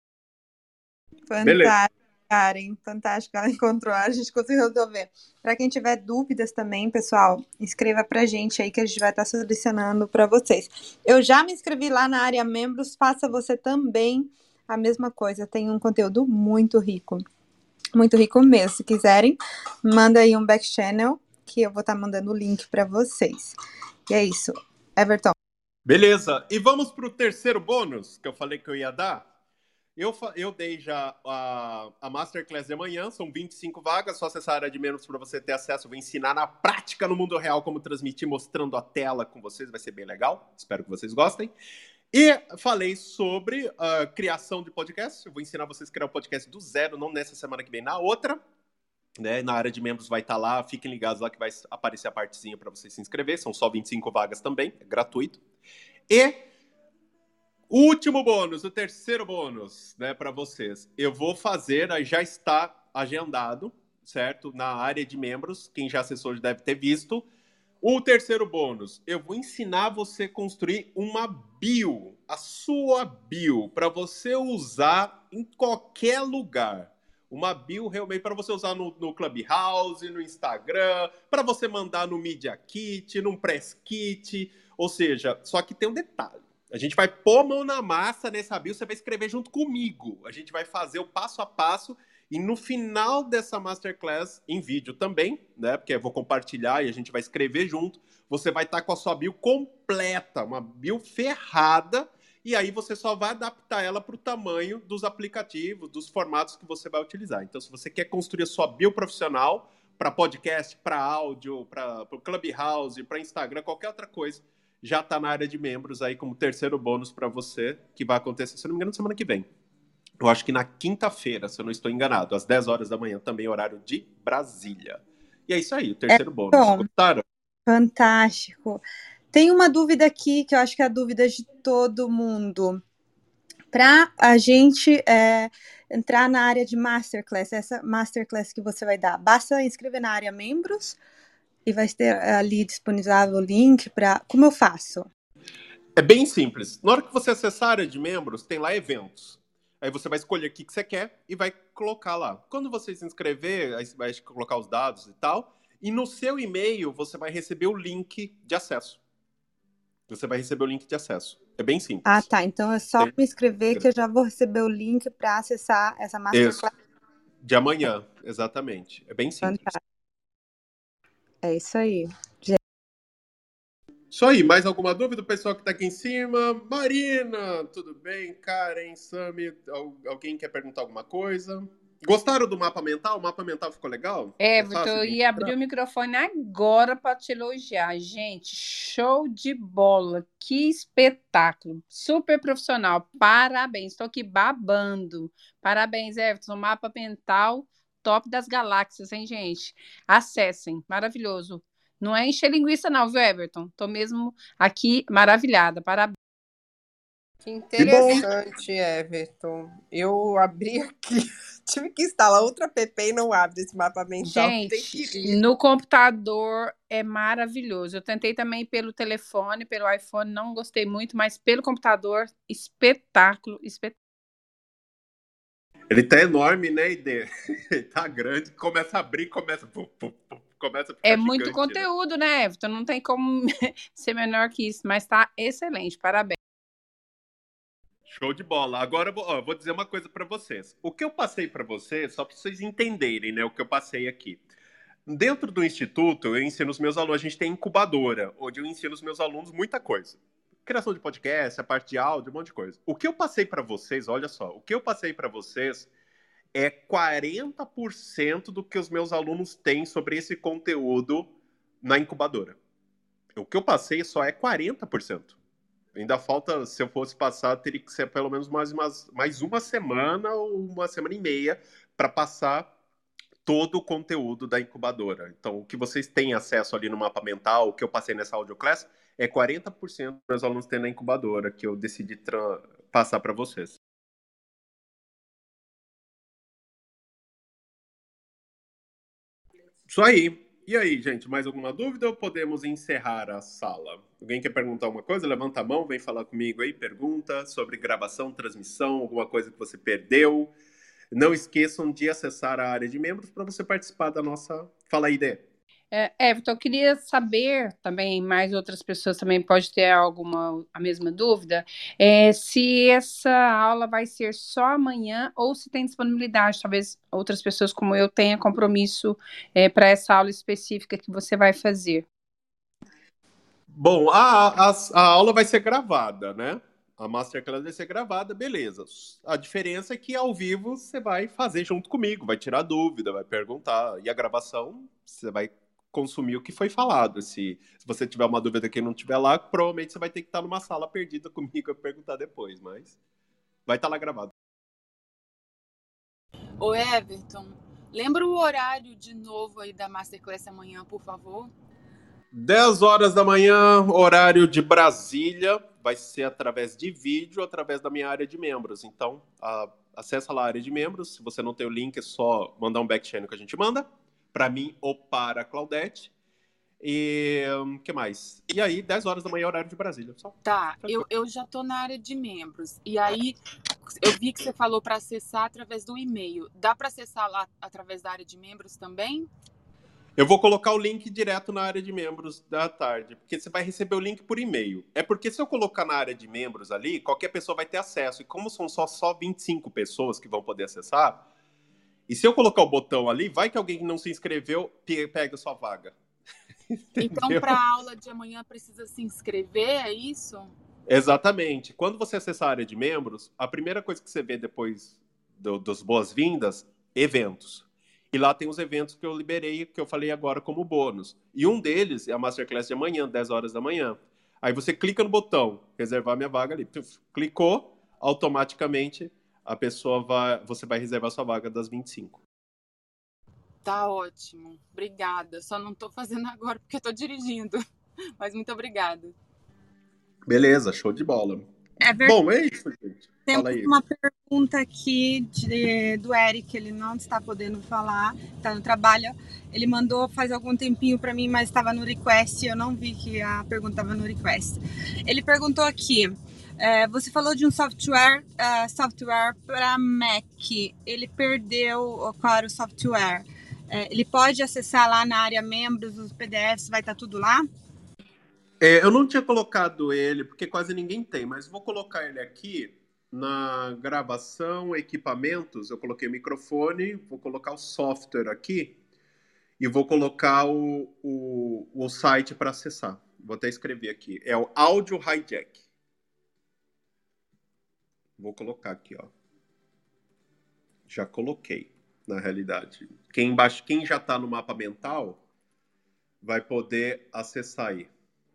Speaker 2: Fantástico, Karen. Fantástico. Ela encontrou. A gente conseguiu resolver. Para quem tiver dúvidas também, pessoal, escreva pra gente aí que a gente vai estar solucionando para vocês. Eu já me inscrevi lá na área membros. Faça você também a mesma coisa. Tem um conteúdo muito rico. Muito rico mesmo. Se quiserem, manda aí um back channel que eu vou estar mandando o link para vocês. E é isso. Everton.
Speaker 1: Beleza, e vamos pro terceiro bônus que eu falei que eu ia dar. Eu, eu dei já a, a Masterclass de amanhã, são 25 vagas, só acessar a área de menos para você ter acesso. Eu vou ensinar na prática no mundo real como transmitir, mostrando a tela com vocês, vai ser bem legal. Espero que vocês gostem. E falei sobre a criação de podcast. Eu vou ensinar vocês a criar um podcast do zero, não nessa semana que vem, na outra. Né? Na área de membros vai estar lá, fiquem ligados lá que vai aparecer a partezinha para vocês se inscrever. São só 25 vagas também, é gratuito. E último bônus, o terceiro bônus, né, para vocês. Eu vou fazer, já está agendado, certo? Na área de membros, quem já acessou já deve ter visto. O terceiro bônus, eu vou ensinar você a construir uma bio, a sua bio, para você usar em qualquer lugar. Uma bio realmente para você usar no, no Clubhouse, no Instagram, para você mandar no Media Kit, num Press Kit. Ou seja, só que tem um detalhe. A gente vai pôr mão na massa nessa bio, você vai escrever junto comigo. A gente vai fazer o passo a passo e no final dessa masterclass, em vídeo também, né? Porque eu vou compartilhar e a gente vai escrever junto. Você vai estar com a sua bio completa, uma bio ferrada, e aí você só vai adaptar ela para o tamanho dos aplicativos, dos formatos que você vai utilizar. Então, se você quer construir a sua bio profissional para podcast, para áudio, para o Clubhouse, para Instagram, qualquer outra coisa, já está na área de membros aí como terceiro bônus para você, que vai acontecer, se não me engano, semana que vem. Eu acho que na quinta-feira, se eu não estou enganado, às 10 horas da manhã, também horário de Brasília. E é isso aí, o terceiro bônus.
Speaker 2: bom.
Speaker 1: Gostaram?
Speaker 2: Fantástico. Tem uma dúvida aqui que eu acho que é a dúvida de todo mundo. Para a gente é, entrar na área de masterclass, essa masterclass que você vai dar, basta inscrever na área membros e vai ter ali disponível o link para. Como eu faço?
Speaker 1: É bem simples. Na hora que você acessar a área de membros, tem lá eventos. Aí você vai escolher o que que você quer e vai colocar lá. Quando você se inscrever, aí você vai colocar os dados e tal. E no seu e-mail, você vai receber o link de acesso. Você vai receber o link de acesso. É bem simples.
Speaker 2: Ah, tá. Então é só
Speaker 1: Tem-
Speaker 2: me inscrever que eu já vou receber o link para acessar essa masterclass.
Speaker 1: De amanhã, exatamente. É bem simples.
Speaker 2: Fantástico. É isso aí.
Speaker 1: Isso aí, mais alguma dúvida, pessoal que tá aqui em cima? Marina, tudo bem? Karen, Sami, al- alguém quer perguntar alguma coisa? Gostaram do mapa mental? O mapa mental ficou legal?
Speaker 8: É, Everton, eu ia abrir o microfone agora para te elogiar. Gente, show de bola. Que espetáculo. Super profissional. Parabéns. Estou aqui babando. Parabéns, Everton. Mapa mental top das galáxias, hein, gente? Acessem. Maravilhoso. Não é encher linguiça, não, viu, Everton? Tô mesmo aqui maravilhada. Parabéns.
Speaker 3: Que interessante, Everton. Eu abri aqui, tive que instalar outra app e não abre esse mapa mental.
Speaker 8: Gente, no computador é maravilhoso. Eu tentei também pelo telefone, pelo iPhone, não gostei muito, mas pelo computador, espetáculo, espetáculo.
Speaker 1: Ele tá enorme, né, Ide? Ele tá grande, começa a abrir, começa. começa a
Speaker 8: é muito gigante, né? conteúdo, né, Everton? Não tem como ser menor que isso, mas tá excelente, parabéns.
Speaker 1: Show de bola. Agora ó, vou dizer uma coisa para vocês. O que eu passei para vocês, só para vocês entenderem, né, o que eu passei aqui. Dentro do instituto, eu ensino os meus alunos, a gente tem incubadora, onde eu ensino os meus alunos muita coisa. Criação de podcast, a parte de áudio, um monte de coisa. O que eu passei para vocês, olha só, o que eu passei para vocês é 40% do que os meus alunos têm sobre esse conteúdo na incubadora. O que eu passei só é 40%. Ainda falta, se eu fosse passar, teria que ser pelo menos mais, umas, mais uma semana ou uma semana e meia para passar todo o conteúdo da incubadora. Então, o que vocês têm acesso ali no mapa mental, o que eu passei nessa audioclass, é 40% dos meus alunos têm na incubadora, que eu decidi passar para vocês. Isso aí. E aí, gente, mais alguma dúvida ou podemos encerrar a sala? Alguém quer perguntar alguma coisa? Levanta a mão, vem falar comigo aí, pergunta sobre gravação, transmissão, alguma coisa que você perdeu. Não esqueçam de acessar a área de membros para você participar da nossa Fala Dê.
Speaker 8: É, Everton, eu queria saber também, mais outras pessoas também pode ter alguma a mesma dúvida, é, se essa aula vai ser só amanhã ou se tem disponibilidade, talvez outras pessoas como eu tenha compromisso é, para essa aula específica que você vai fazer.
Speaker 1: Bom, a, a, a aula vai ser gravada, né? A Masterclass vai ser gravada, beleza. A diferença é que ao vivo você vai fazer junto comigo, vai tirar dúvida, vai perguntar. E a gravação, você vai consumir o que foi falado. Se, se você tiver uma dúvida que não tiver lá, provavelmente você vai ter que estar numa sala perdida comigo a perguntar depois, mas vai estar lá gravado.
Speaker 5: Ô Everton, lembra o horário de novo aí da Masterclass amanhã, por favor?
Speaker 1: 10 horas da manhã, horário de Brasília. Vai ser através de vídeo, através da minha área de membros. Então, a, acessa lá a área de membros. Se você não tem o link, é só mandar um back-channel que a gente manda para mim ou para a Claudete. E o um, que mais? E aí, 10 horas da manhã, horário de Brasília. Só
Speaker 5: tá, eu, eu já tô na área de membros. E aí, eu vi que você falou para acessar através do e-mail. Dá para acessar lá através da área de membros também?
Speaker 1: Eu vou colocar o link direto na área de membros da tarde, porque você vai receber o link por e-mail. É porque se eu colocar na área de membros ali, qualquer pessoa vai ter acesso. E como são só, só 25 pessoas que vão poder acessar, e se eu colocar o botão ali, vai que alguém que não se inscreveu pega a sua vaga.
Speaker 5: então, para a aula de amanhã precisa se inscrever, é isso?
Speaker 1: Exatamente. Quando você acessar a área de membros, a primeira coisa que você vê depois do, dos boas-vindas, eventos. E lá tem os eventos que eu liberei, que eu falei agora como bônus. E um deles é a Masterclass de amanhã, 10 horas da manhã. Aí você clica no botão, reservar minha vaga ali. Clicou, automaticamente a pessoa vai, você vai reservar sua vaga das 25.
Speaker 5: Tá ótimo. Obrigada. Só não tô fazendo agora porque eu tô dirigindo. Mas muito obrigada.
Speaker 1: Beleza, show de bola.
Speaker 2: É Bom, é isso, gente. Tem uma pergunta aqui de, do Eric, ele não está podendo falar, está no trabalho. Ele mandou faz algum tempinho para mim, mas estava no request, eu não vi que a pergunta estava no request. Ele perguntou aqui: é, você falou de um software, uh, software para Mac. Ele perdeu qual era o software. É, ele pode acessar lá na área membros, os PDFs, vai estar tá tudo lá?
Speaker 1: É, eu não tinha colocado ele, porque quase ninguém tem, mas vou colocar ele aqui na gravação, equipamentos. Eu coloquei microfone, vou colocar o software aqui e vou colocar o, o, o site para acessar. Vou até escrever aqui. É o Audio Hijack. Vou colocar aqui, ó. Já coloquei, na realidade. Quem, embaixo, quem já está no mapa mental vai poder acessar aí.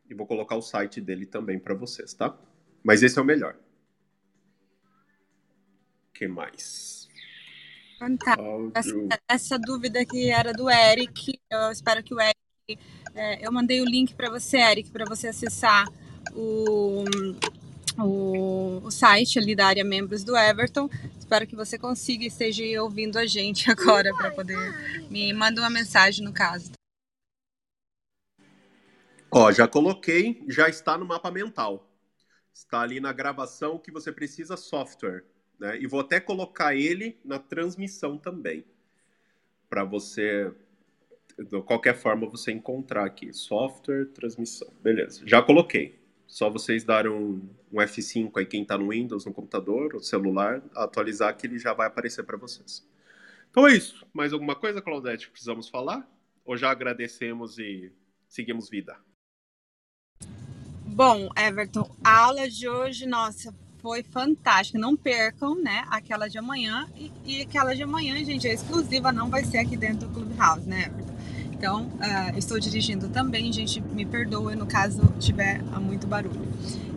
Speaker 1: E vou colocar o site dele também para vocês, tá? Mas esse é o melhor. que mais?
Speaker 2: Essa, essa, dúvida que era do Eric, eu espero que o Eric. É, eu mandei o link para você, Eric, para você acessar o o, o site ali da área membros do Everton. Espero que você consiga e esteja ouvindo a gente agora para poder me mandar uma mensagem no caso.
Speaker 1: Ó, já coloquei, já está no mapa mental. Está ali na gravação que você precisa software, né? E vou até colocar ele na transmissão também, para você de qualquer forma você encontrar aqui software transmissão. Beleza, já coloquei. Só vocês darem um, um F5 aí quem está no Windows, no computador, ou celular, atualizar que ele já vai aparecer para vocês. Então é isso. Mais alguma coisa, Claudete, que precisamos falar? Ou já agradecemos e seguimos vida?
Speaker 2: Bom, Everton, a aula de hoje, nossa, foi fantástica. Não percam, né, aquela de amanhã. E, e aquela de amanhã, gente, é exclusiva, não vai ser aqui dentro do Clubhouse, né, Everton? Então, uh, estou dirigindo também, gente, me perdoe no caso tiver muito barulho.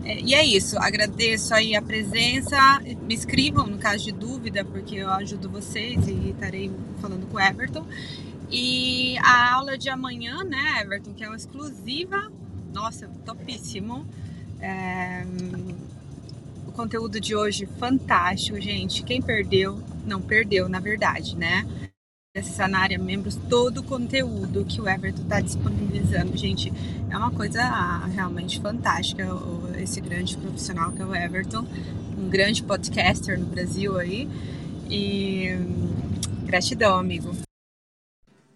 Speaker 2: É, e é isso, agradeço aí a presença, me escrevam no caso de dúvida, porque eu ajudo vocês e estarei falando com o Everton. E a aula de amanhã, né, Everton, que é uma exclusiva nossa, topíssimo. É... O conteúdo de hoje fantástico, gente. Quem perdeu, não perdeu, na verdade, né? Área membros todo o conteúdo que o Everton está disponibilizando, gente. É uma coisa realmente fantástica. Esse grande profissional que é o Everton, um grande podcaster no Brasil aí. E gratidão, amigo.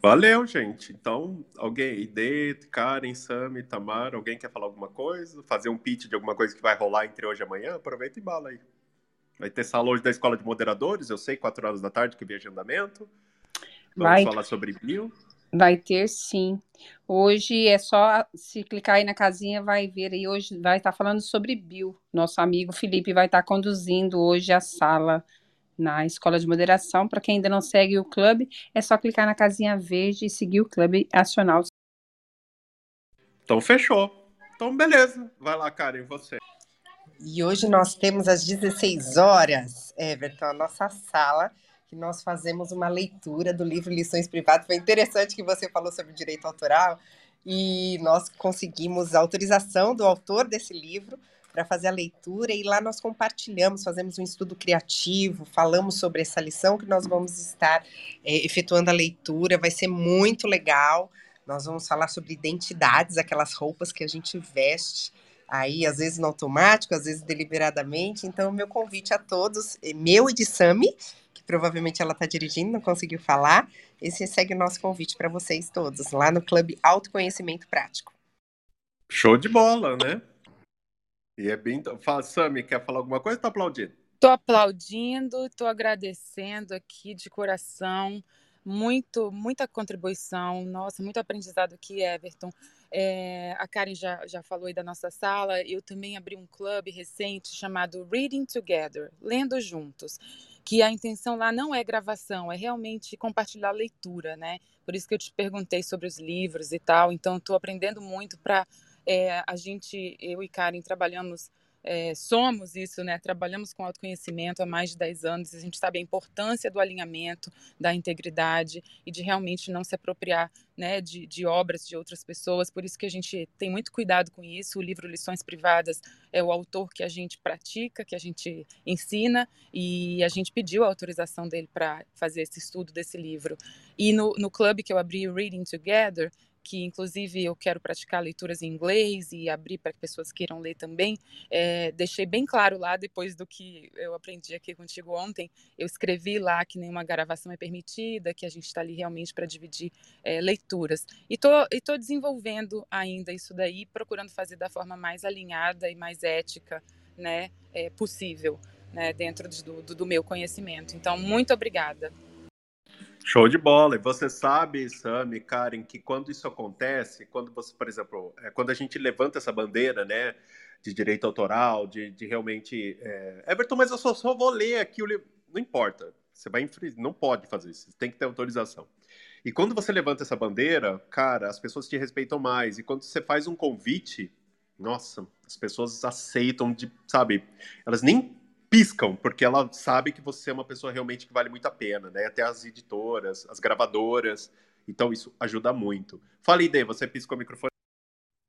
Speaker 1: Valeu, gente. Então, alguém, ID, Karen, Sami, Tamar, alguém quer falar alguma coisa? Fazer um pitch de alguma coisa que vai rolar entre hoje e amanhã? Aproveita e bala aí. Vai ter sala hoje da Escola de Moderadores, eu sei, 4 horas da tarde, que vem agendamento. Vamos vai, falar sobre bio.
Speaker 8: Vai ter sim. Hoje é só se clicar aí na casinha, vai ver aí. Hoje vai estar falando sobre bio. Nosso amigo Felipe vai estar conduzindo hoje a sala na Escola de Moderação. Para quem ainda não segue o clube, é só clicar na casinha verde e seguir o clube acional.
Speaker 1: Então fechou. Então beleza. Vai lá, Karen, você.
Speaker 3: E hoje nós temos às 16 horas, Everton, a nossa sala, que nós fazemos uma leitura do livro Lições Privadas. Foi interessante que você falou sobre direito autoral e nós conseguimos a autorização do autor desse livro para fazer a leitura e lá nós compartilhamos, fazemos um estudo criativo, falamos sobre essa lição que nós vamos estar é, efetuando a leitura, vai ser muito legal. Nós vamos falar sobre identidades, aquelas roupas que a gente veste aí, às vezes no automático, às vezes deliberadamente. Então, meu convite a todos, é meu e de Sami, provavelmente ela está dirigindo, não conseguiu falar. Esse segue o nosso convite para vocês todos, lá no Clube Autoconhecimento Prático.
Speaker 1: Show de bola, né? E é bem. Fala, Sami, quer falar alguma coisa ou tá aplaudindo?
Speaker 5: Tô aplaudindo, tô agradecendo aqui de coração. Muito, muita contribuição, nossa, muito aprendizado aqui, Everton. É, a Karen já, já falou aí da nossa sala. Eu também abri um clube recente chamado Reading Together, Lendo Juntos, que a intenção lá não é gravação, é realmente compartilhar leitura, né? Por isso que eu te perguntei sobre os livros e tal. Então, estou aprendendo muito para é, a gente, eu e Karen, trabalhamos, é, somos isso, né? Trabalhamos com autoconhecimento há mais de 10 anos. A gente sabe a importância do alinhamento, da integridade e de realmente não se apropriar né, de, de, obras de outras pessoas. Por isso que a gente tem muito cuidado com isso. O livro Lições Privadas é o autor que a gente pratica, que a gente ensina, e a gente pediu a autorização dele para fazer esse estudo desse livro. E no, no clube que eu abri, Reading Together, que inclusive eu quero praticar leituras em inglês e abrir para que pessoas queiram ler também. É, deixei bem claro lá, depois do que eu aprendi aqui contigo ontem, eu escrevi lá que nenhuma gravação é permitida, que a gente está ali realmente para dividir é, leituras. E tô, estou desenvolvendo ainda isso daí, procurando fazer da forma mais alinhada e mais ética né, é, possível. Né, dentro do, do meu conhecimento. Então, muito obrigada.
Speaker 1: Show de bola. E você sabe, Sami, Karen, que quando isso acontece, quando você, por exemplo, é, quando a gente levanta essa bandeira, né, de direito autoral, de, de realmente. É... Everton, mas eu só, só vou ler aqui o livro. Não importa. Você vai não pode fazer isso. Tem que ter autorização. E quando você levanta essa bandeira, cara, as pessoas te respeitam mais. E quando você faz um convite, nossa, as pessoas aceitam de, sabe? Elas nem piscam, porque ela sabe que você é uma pessoa realmente que vale muito a pena, né? Até as editoras, as gravadoras. Então isso ajuda muito. Fala, Ide, você piscou o microfone?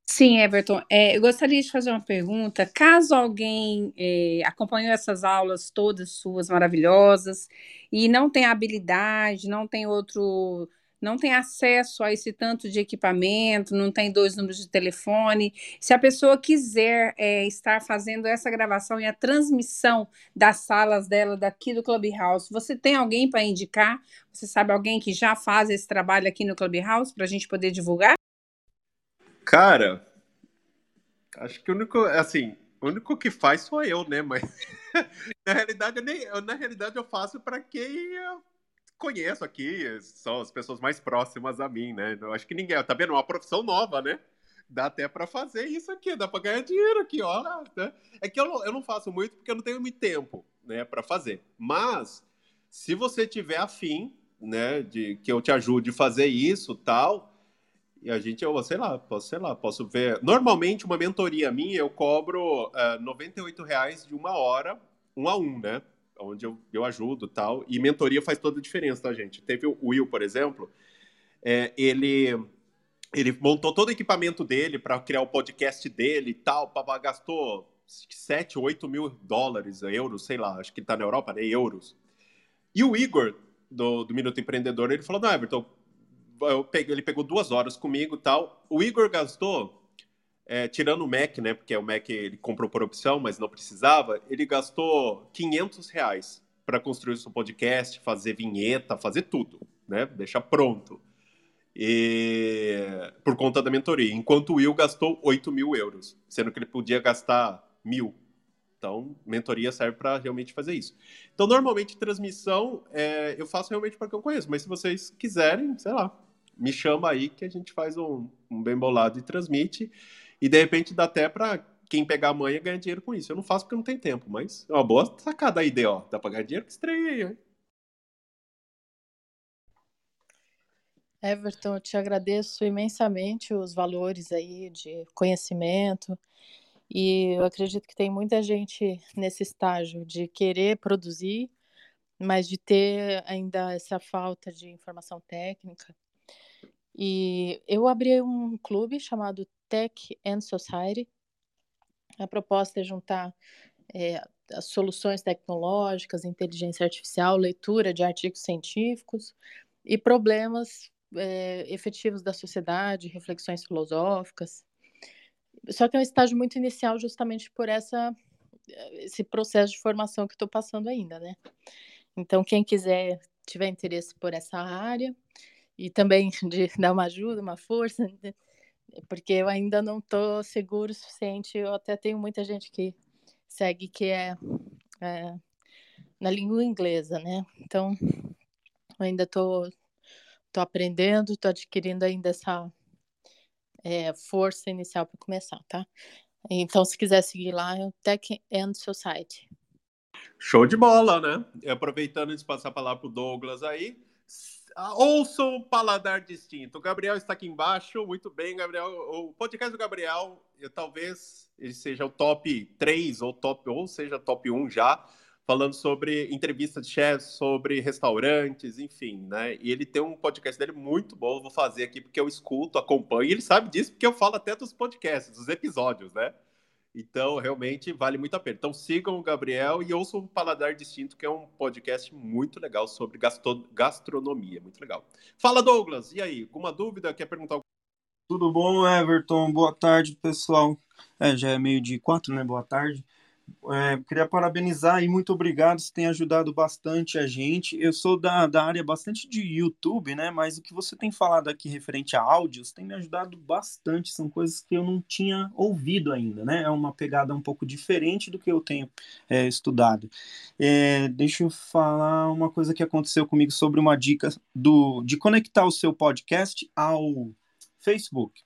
Speaker 8: Sim, Everton. É, eu gostaria de fazer uma pergunta. Caso alguém é, acompanhou essas aulas todas suas maravilhosas e não tem habilidade, não tem outro, não tem acesso a esse tanto de equipamento, não tem dois números de telefone, se a pessoa quiser é, estar fazendo essa gravação e a transmissão das salas dela daqui do Clubhouse, você tem alguém para indicar? Você sabe alguém que já faz esse trabalho aqui no Clubhouse para a gente poder divulgar?
Speaker 1: Cara, acho que o único, assim, o único que faz sou eu, né? Mas na realidade, eu nem, na realidade eu faço para quem conheço aqui, são as pessoas mais próximas a mim, né? Eu acho que ninguém, tá vendo? Uma profissão nova, né? Dá até para fazer isso aqui, dá para ganhar dinheiro aqui, ó. Né? É que eu não, eu não faço muito porque eu não tenho muito tempo, né, para fazer. Mas se você tiver afim, né, de que eu te ajude a fazer isso, tal, e a gente, eu, sei lá, posso, sei lá, posso ver. Normalmente, uma mentoria minha, eu cobro uh, 98 reais de uma hora, um a um, né? Onde eu, eu ajudo tal. E mentoria faz toda a diferença, tá, gente? Teve o Will, por exemplo, é, ele, ele montou todo o equipamento dele para criar o podcast dele e tal, papá, gastou 7, 8 mil dólares, euros, sei lá, acho que ele tá na Europa, né? Euros. E o Igor, do, do Minuto Empreendedor, ele falou: não, Everton, peguei, ele pegou duas horas comigo tal. O Igor gastou, é, tirando o Mac, né? Porque o Mac ele comprou por opção, mas não precisava. Ele gastou 500 reais para construir o seu podcast, fazer vinheta, fazer tudo, né? Deixar pronto. E por conta da mentoria. Enquanto o Will gastou 8 mil euros, sendo que ele podia gastar mil. Então, mentoria serve para realmente fazer isso. Então, normalmente, transmissão é, eu faço realmente para quem eu conheço, mas se vocês quiserem, sei lá, me chama aí que a gente faz um, um bem bolado e transmite. E de repente dá até para quem pegar a manha ganhar dinheiro com isso. Eu não faço porque não tem tempo, mas é uma boa sacada a ideia, ó. Dá para ganhar dinheiro com estreia aí,
Speaker 6: Everton, eu te agradeço imensamente os valores aí de conhecimento. E eu acredito que tem muita gente nesse estágio de querer produzir, mas de ter ainda essa falta de informação técnica. E eu abri um clube chamado Tech and Society. A proposta é juntar é, as soluções tecnológicas, inteligência artificial, leitura de artigos científicos e problemas é, efetivos da sociedade, reflexões filosóficas. Só que é um estágio muito inicial, justamente por essa esse processo de formação que estou passando ainda, né? Então, quem quiser tiver interesse por essa área, e também de dar uma ajuda, uma força, né, porque eu ainda não estou seguro o suficiente. Eu até tenho muita gente que segue que é, é na língua inglesa, né? Então, eu ainda estou tô, tô aprendendo, estou adquirindo ainda essa é, força inicial para começar, tá? Então, se quiser seguir lá, é o Tech and Society.
Speaker 1: Show de bola, né? E aproveitando de passar a palavra para o Douglas aí, ouçam o Paladar Distinto. O Gabriel está aqui embaixo. Muito bem, Gabriel. O podcast do Gabriel, eu, talvez ele seja o top 3 ou top ou seja top 1 já, falando sobre entrevistas de chefs, sobre restaurantes, enfim, né? E ele tem um podcast dele muito bom, eu vou fazer aqui porque eu escuto, acompanho, e ele sabe disso porque eu falo até dos podcasts, dos episódios, né? Então, realmente vale muito a pena. Então, sigam o Gabriel e ouçam o Paladar Distinto, que é um podcast muito legal sobre gastronomia. Muito legal. Fala, Douglas. E aí, alguma dúvida? Quer perguntar algo?
Speaker 9: Tudo bom, Everton? Boa tarde, pessoal. É, já é meio de quatro, né? Boa tarde. É, queria parabenizar e muito obrigado, você tem ajudado bastante a gente. Eu sou da, da área bastante de YouTube, né? Mas o que você tem falado aqui referente a áudios tem me ajudado bastante. São coisas que eu não tinha ouvido ainda, né? É uma pegada um pouco diferente do que eu tenho é, estudado. É, deixa eu falar uma coisa que aconteceu comigo sobre uma dica do, de conectar o seu podcast ao Facebook.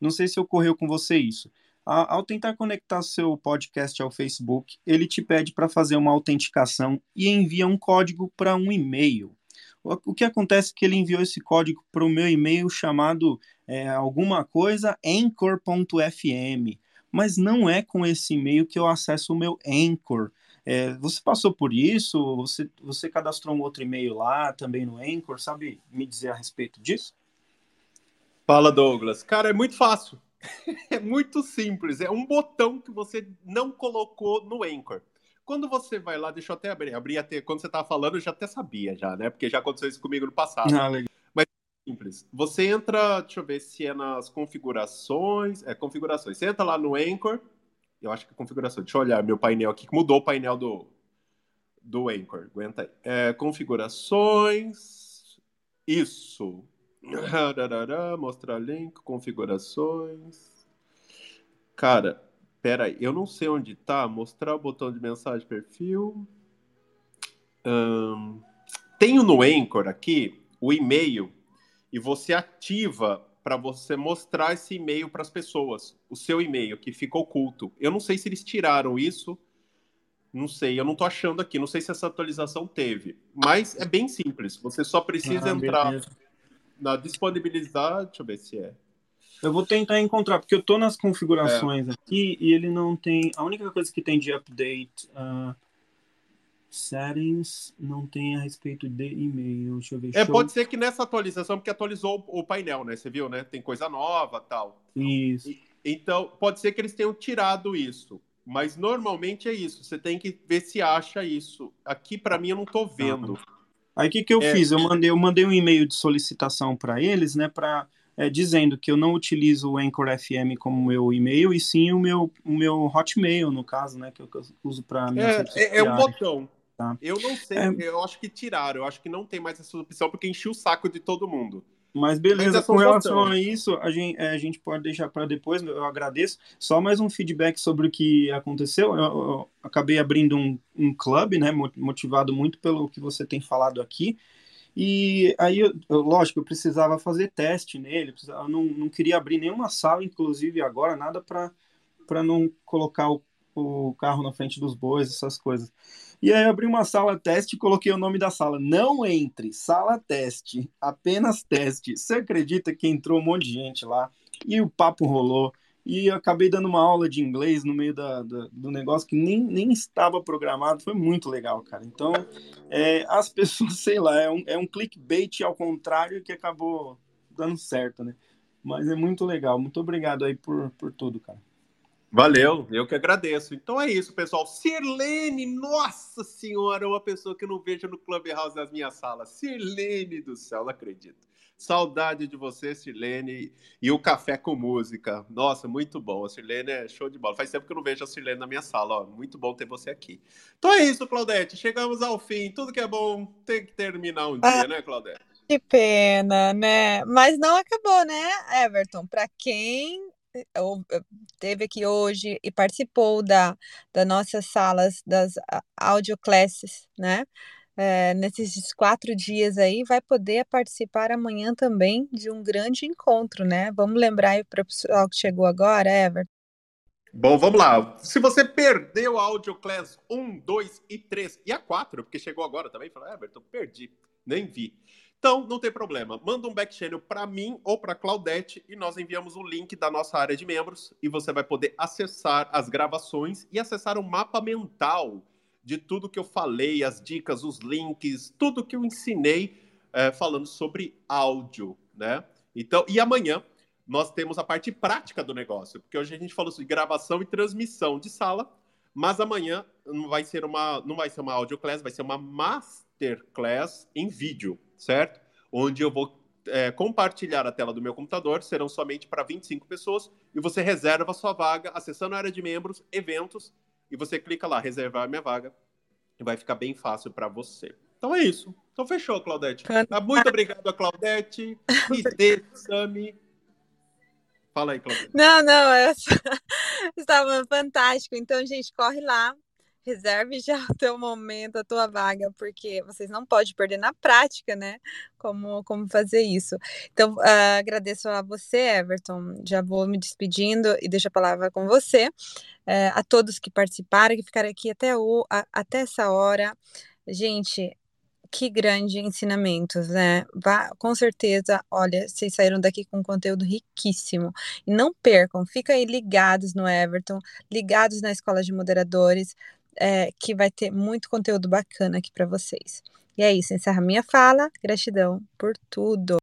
Speaker 9: Não sei se ocorreu com você isso ao tentar conectar seu podcast ao Facebook, ele te pede para fazer uma autenticação e envia um código para um e-mail. O que acontece é que ele enviou esse código para o meu e-mail chamado é, alguma coisa anchor.fm, mas não é com esse e-mail que eu acesso o meu Anchor. É, você passou por isso? Você, você cadastrou um outro e-mail lá também no Anchor? Sabe me dizer a respeito disso?
Speaker 1: Fala, Douglas. Cara, é muito fácil é muito simples. É um botão que você não colocou no Anchor. Quando você vai lá, deixa eu até abrir, abrir até, quando você estava falando, eu já até sabia já, né? Porque já aconteceu isso comigo no passado.
Speaker 9: Ah, legal.
Speaker 1: Mas é simples. Você entra, deixa eu ver se é nas configurações. É, configurações. Você entra lá no Anchor. Eu acho que é configuração. Deixa eu olhar meu painel aqui, que mudou o painel do, do Anchor. Aguenta aí. É, configurações. Isso. Mostrar link, configurações. Cara, pera aí, eu não sei onde tá. Mostrar o botão de mensagem perfil. Hum, tenho no Anchor aqui o e-mail e você ativa para você mostrar esse e-mail para as pessoas, o seu e-mail que fica oculto. Eu não sei se eles tiraram isso, não sei, eu não tô achando aqui, não sei se essa atualização teve, mas é bem simples. Você só precisa
Speaker 9: Ah,
Speaker 1: entrar
Speaker 9: beleza.
Speaker 1: Na disponibilidade, deixa eu ver se é.
Speaker 9: Eu vou tentar encontrar, porque eu tô nas configurações aqui e ele não tem. A única coisa que tem de update ah, settings não tem a respeito de e-mail. Deixa eu ver.
Speaker 1: É,
Speaker 9: show.
Speaker 1: pode ser que nessa atualização, porque atualizou o painel, né? Você viu, né? Tem coisa nova tal.
Speaker 9: Isso.
Speaker 1: Então, pode ser que eles tenham tirado isso. Mas normalmente é isso. Você tem que ver se acha isso. Aqui, para mim, eu não tô vendo.
Speaker 9: Aí o que, que eu
Speaker 1: É.
Speaker 9: fiz? Eu mandei, eu mandei um e-mail de solicitação para eles, né, para dizendo que eu não utilizo o Anchor FM como meu e-mail, e sim o meu, o meu Hotmail, no caso, né, que eu, que eu uso para
Speaker 1: É, é, é um botão.
Speaker 9: Tá.
Speaker 1: Eu não sei,
Speaker 9: É.
Speaker 1: eu acho que tiraram. Eu acho que não tem mais essa opção, porque encheu o saco de todo mundo.
Speaker 9: Mas beleza,
Speaker 1: Mas é
Speaker 9: com relação
Speaker 1: botão.
Speaker 9: a isso, a gente, é, a gente pode deixar para depois, eu agradeço. Só mais um feedback sobre o que aconteceu. Eu, eu acabei abrindo um, um clube, né, mo- motivado muito pelo que você tem falado aqui. E aí, eu, eu- lógico, eu precisava fazer teste nele, eu não, não queria abrir nenhuma sala, inclusive agora, nada para não colocar o, o carro na frente dos bois, essas coisas. E aí abri uma sala teste e coloquei o nome da sala. Não entre, sala teste, apenas teste. Você acredita que entrou um monte de gente lá e o papo rolou? E eu acabei dando uma aula de inglês no meio da, da- do negócio que nem, nem estava programado. Foi muito legal, cara. Então, é, as pessoas, sei lá, é um, é um clickbait ao contrário que acabou dando certo, né? Mas é muito legal. Muito obrigado aí por, por tudo, cara.
Speaker 1: Valeu, eu que agradeço. Então é isso, pessoal. Sirlene, nossa senhora, é uma pessoa que eu não vejo no Clubhouse das minhas salas. Sirlene do céu, não acredito. Saudade de você, Sirlene, e o café com música. Nossa, muito bom. A Sirlene é show de bola. Faz tempo que eu não vejo a Sirlene na minha sala. Ó. Muito bom ter você aqui. Então é isso, Claudete. Chegamos ao fim. Tudo que é bom tem que terminar um dia, né, Claudete?
Speaker 2: Que pena, né? Mas não acabou, né, Everton? Para quem teve aqui hoje e participou da, das nossas salas das a- audio classes, né? Eh, nesses quatro dias aí, vai poder participar amanhã também de um grande encontro, né? Vamos lembrar aí para o pessoal que chegou agora, Everton.
Speaker 1: Bom, vamos lá. Se você perdeu a Audio Class 1, 2 e 3 e a 4, porque chegou agora também, falou, Everton, perdi, nem vi. Então, não tem problema. Manda um back channel para mim ou para Claudete e nós enviamos o link da nossa área de membros e você vai poder acessar as gravações e acessar o mapa mental de tudo que eu falei, as dicas, os links, tudo que eu ensinei eh, falando sobre áudio, né? Então, e amanhã nós temos a parte prática do negócio, porque hoje a gente falou sobre gravação e transmissão de sala, mas amanhã não vai ser uma, não vai ser uma audio class, vai ser uma masterclass em vídeo, certo? Onde eu vou é, compartilhar a tela do meu computador, serão somente para 25 pessoas, e você reserva a sua vaga acessando a área de membros, eventos, e você clica lá, reservar minha vaga, e vai ficar bem fácil para você. Então é isso. Então fechou, Claudete. Ah, Muito obrigado a Claudete, Ide, Sami. Fala aí, Claudete.
Speaker 2: Não, não, só- estava fantástico. Então, gente, corre lá, reserve já o teu momento, a tua vaga, porque vocês não podem perder na prática, né? Como, como fazer isso. Então, ah, agradeço a você, Everton. Já vou me despedindo e deixo a palavra com você. Eh, a todos que participaram, que ficaram aqui até, o, a- até essa hora. Gente, que grande ensinamentos, né? Vá, com certeza, olha, vocês saíram daqui com conteúdo riquíssimo. E não percam, fica aí ligados no Everton, ligados na Escola de Moderadores, é, que vai ter muito conteúdo bacana aqui para vocês. E é isso, encerra minha fala. Gratidão por tudo.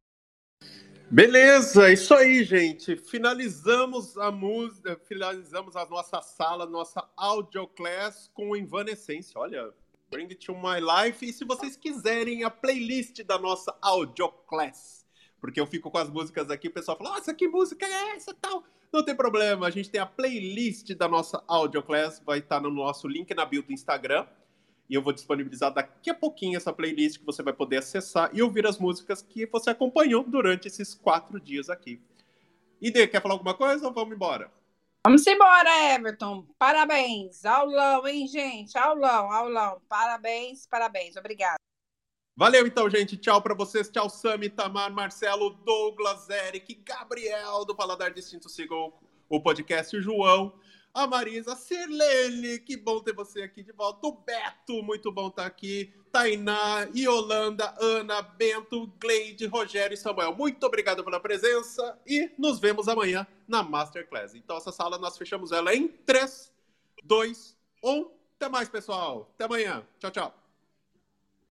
Speaker 1: Beleza, isso aí, gente. Finalizamos a música, finalizamos a nossa sala, nossa audio class com Evanescence. Olha, Bring It to My Life. E se vocês quiserem a playlist da nossa audio class, porque eu fico com as músicas aqui, o pessoal fala: Nossa, que música é essa tal? Não tem problema, a gente tem a playlist da nossa audio class, vai estar no nosso link na bio do Instagram. E eu vou disponibilizar daqui a pouquinho essa playlist que você vai poder acessar e ouvir as músicas que você acompanhou durante esses quatro dias aqui. Ide, quer falar alguma coisa ou vamos embora?
Speaker 8: Vamos embora, Everton. Parabéns. Aulão, hein, gente? Aulão, aulão. Parabéns, parabéns. Obrigada.
Speaker 1: Valeu, então, gente. Tchau para vocês. Tchau, Sami, Tamar, Marcelo, Douglas, Eric, Gabriel do Paladar Distinto. Sigam o podcast, o João a Marisa, a Sirlene, que bom ter você aqui de volta. O Beto, muito bom estar aqui. Tainá, Yolanda, Ana, Bento, Gleide, Rogério e Samuel. Muito obrigado pela presença e nos vemos amanhã na Masterclass. Então, essa sala nós fechamos ela em 3, 2, 1. Até mais, pessoal. Até amanhã. Tchau, tchau.